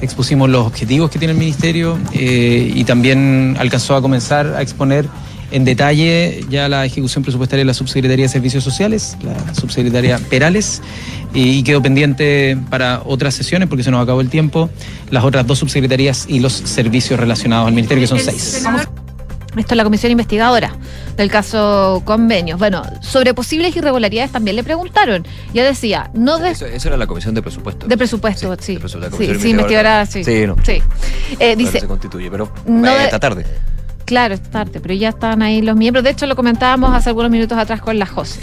Expusimos los objetivos que tiene el Ministerio eh, y también alcanzó a comenzar a exponer en detalle ya la ejecución presupuestaria de la Subsecretaría de Servicios Sociales, la Subsecretaria Perales, y, y quedó pendiente para otras sesiones, porque se nos acabó el tiempo, las otras dos subsecretarías y los servicios relacionados al Ministerio, que son seis. Esto es la comisión investigadora del caso convenios. Bueno, sobre posibles irregularidades también le preguntaron. Ya decía, no de, Eso, eso era la comisión de presupuesto. de presupuesto, sí. presupuesto, la Sí, sí, investigadora, sí. Sí, no. Sí. Eh, dice, se constituye, pero no eh, de- esta tarde. Claro, es tarde, pero ya están ahí los miembros. De hecho, lo comentábamos hace algunos minutos atrás con la José.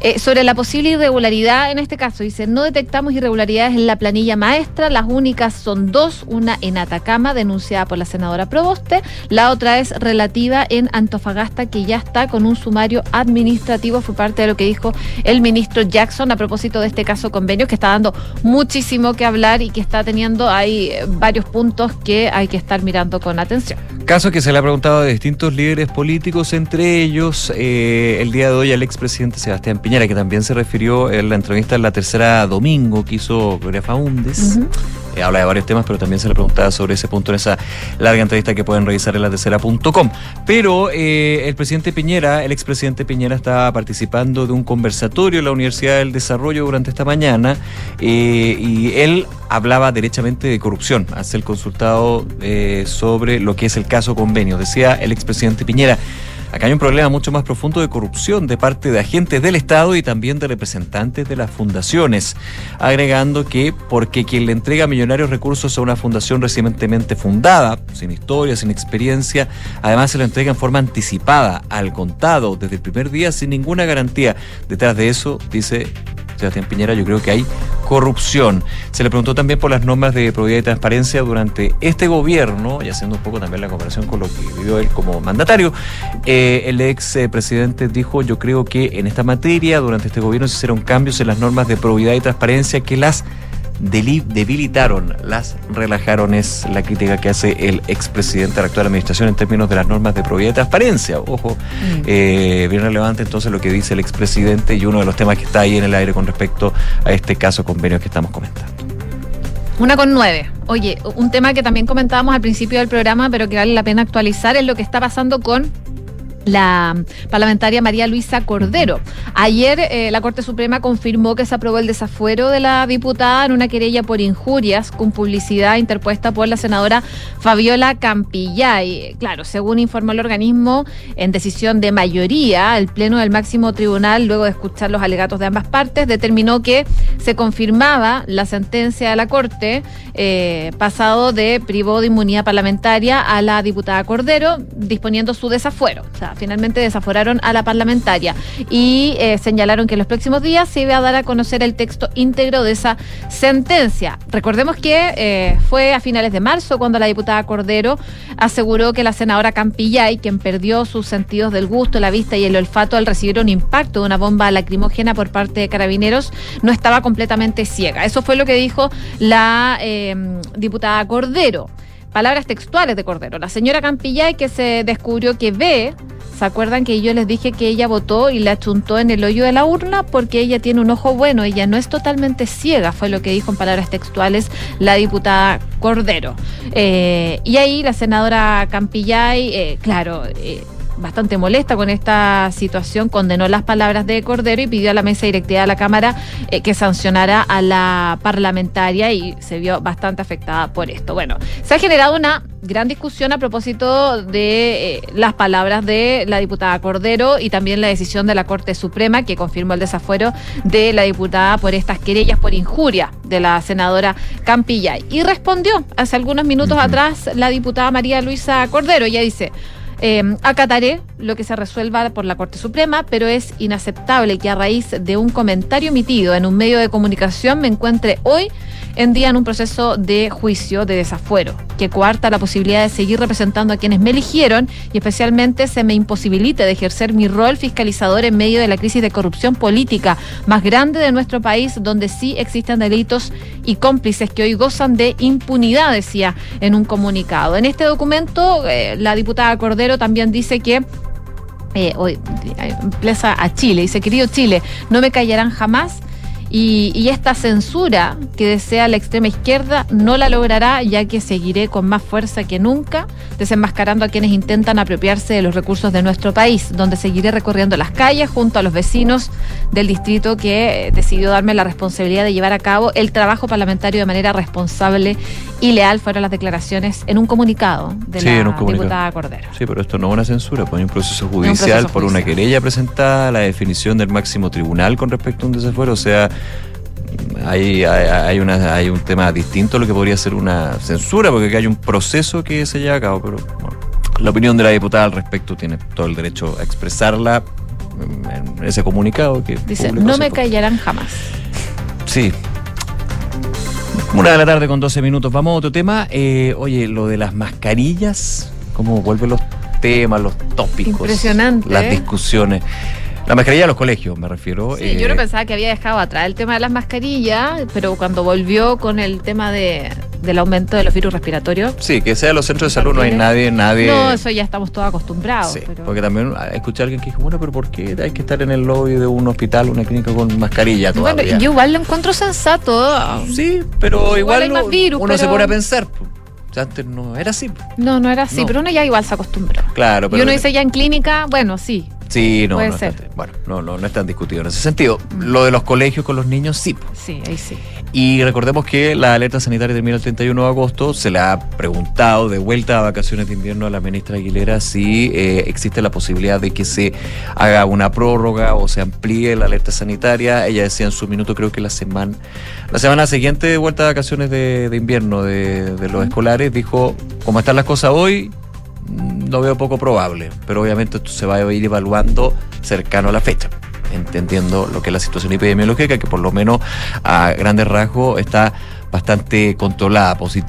Eh, sobre la posible irregularidad en este caso, dice, no detectamos irregularidades en la planilla maestra, las únicas son dos, una en Atacama, denunciada por la senadora Proboste, la otra es relativa en Antofagasta, que ya está con un sumario administrativo, fue parte de lo que dijo el ministro Jackson a propósito de este caso convenio, que está dando muchísimo que hablar y que está teniendo ahí eh, varios puntos que hay que estar mirando con atención. Caso que se le ha preguntado a distintos líderes políticos, entre ellos eh, el día de hoy al expresidente Sebastián Piñera, que también se refirió en la entrevista en la tercera domingo que hizo Gloria Faúndes. Eh, habla de varios temas, pero también se le preguntaba sobre ese punto en esa larga entrevista que pueden revisar en la tercera.com. Pero eh, el presidente Piñera, el expresidente Piñera, estaba participando de un conversatorio en la Universidad del Desarrollo durante esta mañana eh, y él hablaba derechamente de corrupción, al ser consultado sobre lo que es el caso convenio. Decía el expresidente Piñera. Acá hay un problema mucho más profundo de corrupción de parte de agentes del Estado y también de representantes de las fundaciones, agregando que porque quien le entrega millonarios recursos a una fundación recientemente fundada, sin historia, sin experiencia, además se lo entrega en forma anticipada, al contado, desde el primer día, sin ninguna garantía. Detrás de eso, dice Sebastián Piñera, yo creo que hay corrupción. Se le preguntó también por las normas de probidad y transparencia durante este gobierno, y haciendo un poco también la comparación con lo que vivió él como mandatario. Eh, el ex eh, presidente dijo, yo creo que en esta materia, durante este gobierno se hicieron cambios en las normas de probidad y transparencia que las debilitaron, las relajaron, es la crítica que hace el expresidente de la actual administración en términos de las normas de probidad y transparencia. Ojo, eh, bien relevante entonces lo que dice el expresidente y uno de los temas que está ahí en el aire con respecto a este caso convenio que estamos comentando. Una con nueve. Oye, un tema que también comentábamos al principio del programa, pero que vale la pena actualizar, es lo que está pasando con la parlamentaria María Luisa Cordero. Ayer eh, la Corte Suprema confirmó que se aprobó el desafuero de la diputada en una querella por injurias con publicidad interpuesta por la senadora Fabiola Campillay. Claro, según informó el organismo, en decisión de mayoría, el Pleno del máximo tribunal, luego de escuchar los alegatos de ambas partes, determinó que se confirmaba la sentencia de la Corte eh, pasado de privó de inmunidad parlamentaria a la diputada Cordero, disponiendo su desafuero. O sea, finalmente desaforaron a la parlamentaria y eh, señalaron que en los próximos días se iba a dar a conocer el texto íntegro de esa sentencia. Recordemos que eh, fue a finales de marzo cuando la diputada Cordero aseguró que la senadora Campillay, quien perdió sus sentidos del gusto, la vista y el olfato al recibir un impacto de una bomba lacrimógena por parte de carabineros, no estaba completamente ciega. Eso fue lo que dijo la eh, diputada Cordero. Palabras textuales de Cordero. La señora Campillay que se descubrió que ve, ¿se acuerdan que yo les dije que ella votó y la achuntó en el hoyo de la urna? Porque ella tiene un ojo bueno, ella no es totalmente ciega, fue lo que dijo en palabras textuales la diputada Cordero. Eh, y ahí la senadora Campillay, eh, claro, eh, bastante molesta con esta situación, condenó las palabras de Cordero y pidió a la mesa directiva de la Cámara eh, que sancionara a la parlamentaria y se vio bastante afectada por esto. Bueno, se ha generado una gran discusión a propósito de eh, las palabras de la diputada Cordero y también la decisión de la Corte Suprema que confirmó el desafuero de la diputada por estas querellas por injuria de la senadora Campillay. Y respondió hace algunos minutos atrás la diputada María Luisa Cordero. Ella dice, Eh, acataré lo que se resuelva por la Corte Suprema, pero es inaceptable que a raíz de un comentario emitido en un medio de comunicación me encuentre hoy en día en un proceso de juicio de desafuero, que coarta la posibilidad de seguir representando a quienes me eligieron y especialmente se me imposibilite de ejercer mi rol fiscalizador en medio de la crisis de corrupción política más grande de nuestro país, donde sí existen delitos y cómplices que hoy gozan de impunidad, decía en un comunicado. En este documento, eh, la diputada Cordero también dice que eh, hoy eh, empieza a Chile, dice, querido Chile, no me callarán jamás y, y, esta censura que desea la extrema izquierda no la logrará, ya que seguiré con más fuerza que nunca desenmascarando a quienes intentan apropiarse de los recursos de nuestro país, donde seguiré recorriendo las calles junto a los vecinos del distrito que decidió darme la responsabilidad de llevar a cabo el trabajo parlamentario de manera responsable y leal, fueron las declaraciones en un comunicado de sí, la comunicado. diputada Cordero. Sí, pero esto no es una censura, pues hay un proceso un judicial proceso por una querella presentada, la definición del máximo tribunal con respecto a un desafuero, o sea, hay, hay, hay, una, hay un tema distinto a lo que podría ser una censura, porque aquí hay un proceso que se lleva a cabo, pero bueno, la opinión de la diputada al respecto tiene todo el derecho a expresarla en ese comunicado que Dice, no me callarán jamás. Sí. Una de la tarde con 12 minutos. Vamos a otro tema. Eh, oye, lo de las mascarillas, cómo vuelven los temas, los tópicos. Impresionante, Las ¿eh? discusiones. La mascarilla a los colegios, me refiero. Sí, yo no Eh, pensaba que había dejado atrás el tema de las mascarillas, pero cuando volvió con el tema de, del aumento de los virus respiratorios. Sí, que sea en los centros de salud no hay nadie, nadie. No, eso ya estamos todos acostumbrados. Sí, pero- porque también ah, escuché a alguien que dijo, bueno, pero ¿por qué hay que estar en el lobby de un hospital, una clínica con mascarilla Bueno, todavía? yo igual lo encuentro sensato. Sí, pero igual, uno- virus, uno se pone a pensar. Antes no era así. No, no era así, No. pero uno ya igual se acostumbró. Claro, pero. y uno dice ya en clínica, bueno, sí. Sí, no, Puede no, ser. bueno, no, no, no es tan discutido en ese sentido. Lo de los colegios con los niños, sí. Sí, ahí sí. Y recordemos que la alerta sanitaria termina el 31 de agosto. Se le ha preguntado de vuelta a vacaciones de invierno a la ministra Aguilera si eh, existe la posibilidad de que se haga una prórroga o se amplíe la alerta sanitaria. Ella decía en su minuto, creo que la semana, la semana siguiente de vuelta a vacaciones de, de invierno de, de los escolares, dijo, como están las cosas hoy, lo veo poco probable. Pero obviamente esto se va a ir evaluando cercano a la fecha entendiendo lo que es la situación epidemiológica, que por lo menos a grandes rasgos está bastante controlada, posi-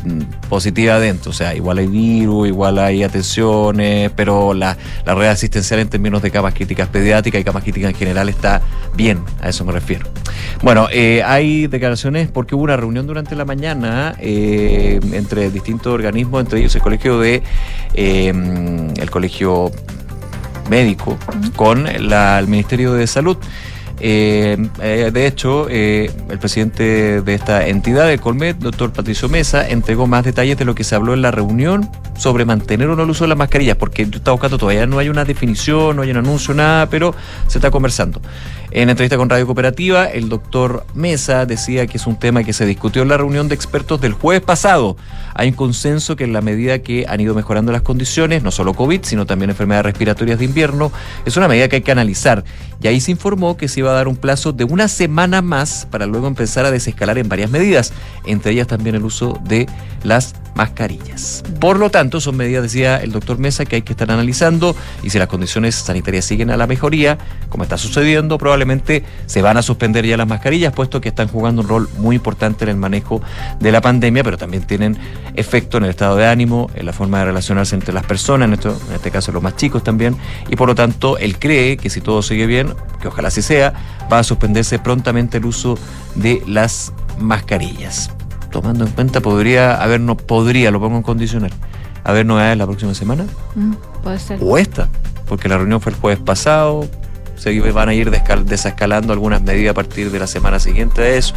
positiva adentro. O sea, igual hay virus, igual hay atenciones, pero la, la red asistencial en términos de camas críticas pediátricas y camas críticas en general está bien, a eso me refiero. Bueno, eh, hay declaraciones porque hubo una reunión durante la mañana eh, entre distintos organismos, entre ellos el colegio de eh, el colegio médico con la- el Ministerio de Salud. Eh, eh, de hecho, eh, el presidente de esta entidad, el Colmet, doctor Patricio Mesa, entregó más detalles de lo que se habló en la reunión sobre mantener o no el uso de las mascarillas, porque yo estaba buscando todavía no hay una definición, no hay un anuncio, nada, pero se está conversando. En entrevista con Radio Cooperativa, el doctor Mesa decía que es un tema que se discutió en la reunión de expertos del jueves pasado. Hay un consenso que en la medida que han ido mejorando las condiciones, no solo COVID, sino también enfermedades respiratorias de invierno, es una medida que hay que analizar. Y ahí se informó que se iba a dar un plazo de una semana más para luego empezar a desescalar en varias medidas, entre ellas también el uso de las mascarillas. Por lo tanto, son medidas, decía el doctor Mesa, que hay que estar analizando y si las condiciones sanitarias siguen a la mejoría, como está sucediendo, probablemente se van a suspender ya las mascarillas, puesto que están jugando un rol muy importante en el manejo de la pandemia, pero también tienen efecto en el estado de ánimo, en la forma de relacionarse entre las personas, en, esto- en este caso los más chicos también, y por lo tanto él cree que si todo sigue bien, que ojalá así sea, va a suspenderse prontamente el uso de las mascarillas. Tomando en cuenta, podría haber, no podría, lo pongo en condicional, haber novedades la próxima semana Mm, puede ser. o esta, porque la reunión fue el jueves pasado, se van a ir desescalando algunas medidas a partir de la semana siguiente de eso.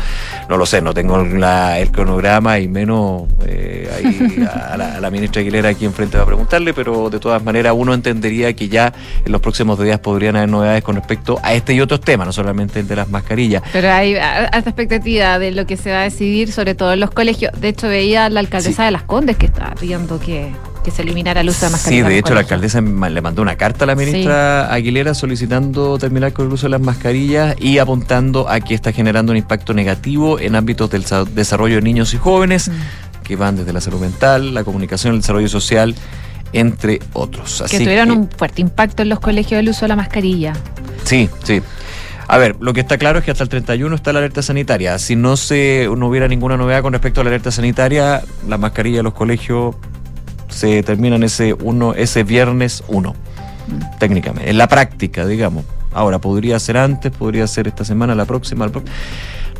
No lo sé, no tengo la- el cronograma y menos eh, ahí a, la, a la ministra Aguilera aquí enfrente va a preguntarle, pero de todas maneras uno entendería que ya en los próximos días podrían haber novedades con respecto a este y otros temas, no solamente el de las mascarillas. Pero hay alta expectativa de lo que se va a decidir, sobre todo en los colegios. De hecho, veía a la alcaldesa de Las Condes que estaba pidiendo que, que se eliminara el uso de Sí, mascarillas. en de hecho la alcaldesa le mandó una carta a la ministra Aguilera solicitando terminar con el uso de las mascarillas y apuntando a que está generando un impacto negativo en ámbitos del sa- desarrollo de niños y jóvenes, que van desde la salud mental, la comunicación, el desarrollo social entre otros. que tuvieron que- un fuerte impacto en los colegios del uso de la mascarilla. Sí, sí. A ver, lo que está claro es que hasta el 31 está la alerta sanitaria. Si no se no hubiera ninguna novedad con respecto a la alerta sanitaria, la mascarilla de los colegios se terminan ese uno, ese viernes 1, técnicamente, en la práctica, digamos. Ahora, podría ser antes, podría ser esta semana, la próxima, la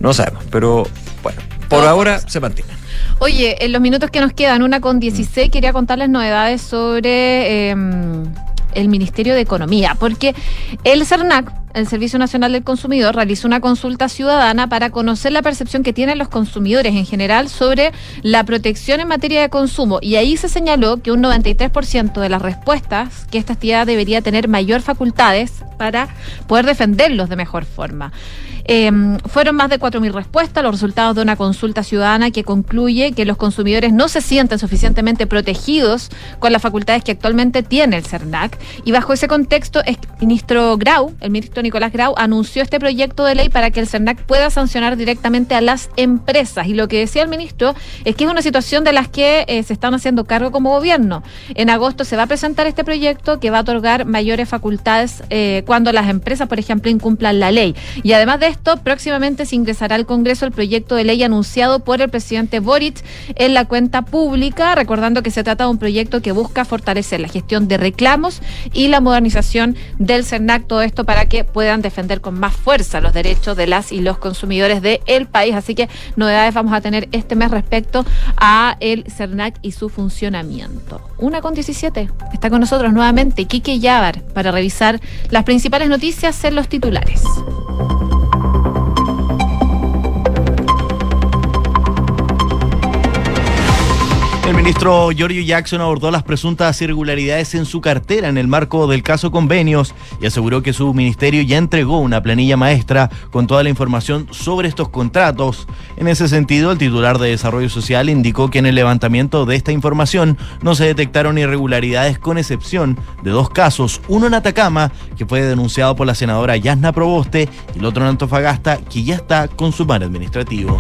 no sabemos, pero bueno, por ahora se mantiene. Oye, en los minutos que nos quedan, una con 16, quería contarles novedades sobre eh, el Ministerio de Economía, porque el CERNAC, el Servicio Nacional del Consumidor, realizó una consulta ciudadana para conocer la percepción que tienen los consumidores en general sobre la protección en materia de consumo. Y ahí se señaló que un 93% de las respuestas que esta actividad debería tener mayor facultades para poder defenderlos de mejor forma. Eh, fueron más de 4.000 respuestas, los resultados de una consulta ciudadana que concluye que los consumidores no se sienten suficientemente protegidos con las facultades que actualmente tiene el CERNAC. Y bajo ese contexto, el ministro Grau, el ministro Nicolás Grau, anunció este proyecto de ley para que el CERNAC pueda sancionar directamente a las empresas. Y lo que decía el ministro es que es una situación de las que eh, se están haciendo cargo como gobierno. En agosto se va a presentar este proyecto que va a otorgar mayores facultades eh, cuando las empresas, por ejemplo, incumplan la ley. Y además de esto, próximamente se ingresará al Congreso el proyecto de ley anunciado por el presidente Boric en la cuenta pública, recordando que se trata de un proyecto que busca fortalecer la gestión de reclamos y la modernización del CERNAC, todo esto para que puedan defender con más fuerza los derechos de las y los consumidores del país. Así que novedades vamos a tener este mes respecto a el CERNAC y su funcionamiento. Una con 17. Está con nosotros nuevamente Quique Yavar para revisar las principales noticias en los titulares. El ministro Giorgio Jackson abordó las presuntas irregularidades en su cartera en el marco del caso convenios y aseguró que su ministerio ya entregó una planilla maestra con toda la información sobre estos contratos. En ese sentido, el titular de Desarrollo Social indicó que en el levantamiento de esta información no se detectaron irregularidades con excepción de dos casos, uno en Atacama, que fue denunciado por la senadora Yasna Proboste, y el otro en Antofagasta, que ya está con su mar administrativo.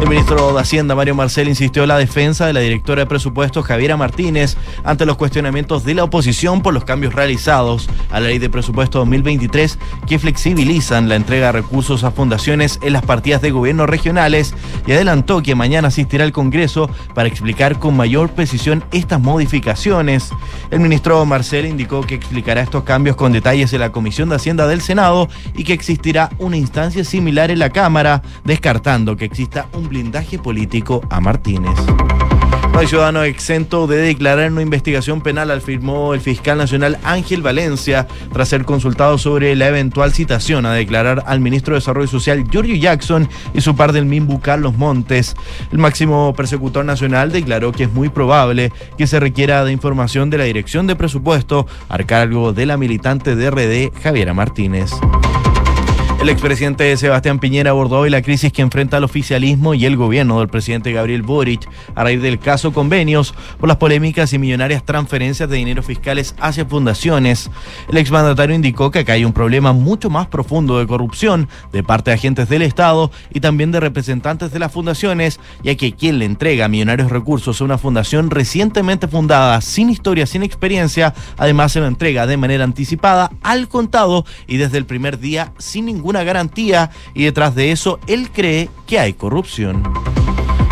El ministro de Hacienda, Mario Marcel, insistió en la defensa de la directora de presupuestos, Javiera Martínez, ante los cuestionamientos de la oposición por los cambios realizados a la ley de presupuesto 2023 que flexibilizan la entrega de recursos a fundaciones en las partidas de gobierno regionales y adelantó que mañana asistirá al Congreso para explicar con mayor precisión estas modificaciones. El ministro Marcel indicó que explicará estos cambios con detalles en la Comisión de Hacienda del Senado y que existirá una instancia similar en la Cámara, descartando que exista un blindaje político a Martínez. No hay ciudadano exento de declarar una investigación penal, afirmó el fiscal nacional Ángel Valencia, tras ser consultado sobre la eventual citación a declarar al ministro de Desarrollo Social Giorgio Jackson y su par del MIMBU Carlos Montes. El máximo persecutor nacional declaró que es muy probable que se requiera de información de la Dirección de Presupuesto a cargo de la militante de RD Javiera Martínez. El expresidente Sebastián Piñera abordó hoy la crisis que enfrenta el oficialismo y el gobierno del presidente Gabriel Boric a raíz del caso convenios por las polémicas y millonarias transferencias de dinero fiscales hacia fundaciones. El exmandatario indicó que acá hay un problema mucho más profundo de corrupción de parte de agentes del Estado y también de representantes de las fundaciones, ya que quien le entrega millonarios recursos a una fundación recientemente fundada, sin historia, sin experiencia, además se lo entrega de manera anticipada, al contado y desde el primer día sin ninguna garantía y detrás de eso él cree que hay corrupción.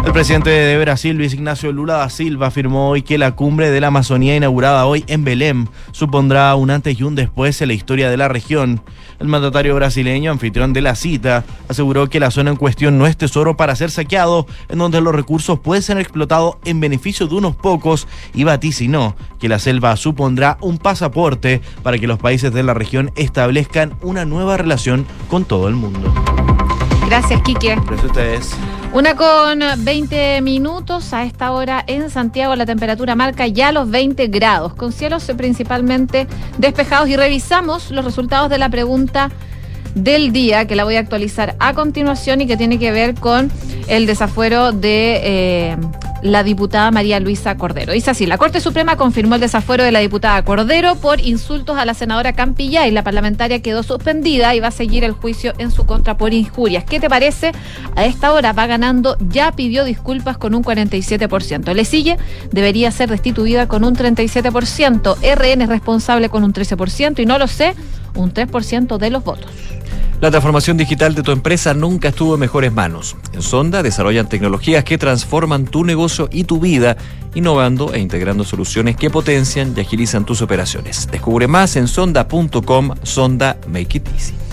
El presidente de Brasil, Luis Ignacio Lula da Silva, afirmó hoy que la cumbre de la Amazonía inaugurada hoy en Belém supondrá un antes y un después en la historia de la región. El mandatario brasileño, anfitrión de la cita, aseguró que la zona en cuestión no es tesoro para ser saqueado, en donde los recursos pueden ser explotados en beneficio de unos pocos y vaticinó que la selva supondrá un pasaporte para que los países de la región establezcan una nueva relación con todo el mundo. Gracias, Quique. Gracias a ustedes. Una con 20 minutos. A esta hora en Santiago la temperatura marca ya los 20 grados, con cielos principalmente despejados. Y revisamos los resultados de la pregunta del día, que la voy a actualizar a continuación y que tiene que ver con el desafuero de eh, la diputada María Luisa Cordero. Dice así, la Corte Suprema confirmó el desafuero de la diputada Cordero por insultos a la senadora Campilla y la parlamentaria quedó suspendida y va a seguir el juicio en su contra por injurias. ¿Qué te parece? A esta hora va ganando, ya pidió disculpas con un 47%. Le sigue, debería ser destituida con un 37%. RN es responsable con un 13% y no lo sé, un 3% de los votos. La transformación digital de tu empresa nunca estuvo en mejores manos. En Sonda desarrollan tecnologías que transforman tu negocio y tu vida, innovando e integrando soluciones que potencian y agilizan tus operaciones. Descubre más en sonda.com, Sonda Make It Easy.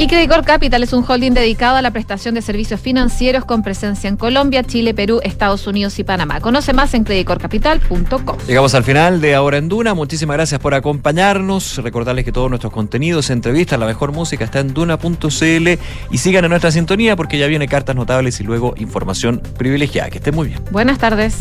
Y Credicor Capital es un holding dedicado a la prestación de servicios financieros con presencia en Colombia, Chile, Perú, Estados Unidos y Panamá. Conoce más en credicorcapital.com. Llegamos al final de Ahora en Duna. Muchísimas gracias por acompañarnos. Recordarles que todos nuestros contenidos, entrevistas, la mejor música está en duna.cl y sigan en nuestra sintonía porque ya viene cartas notables y luego información privilegiada. Que estén muy bien. Buenas tardes.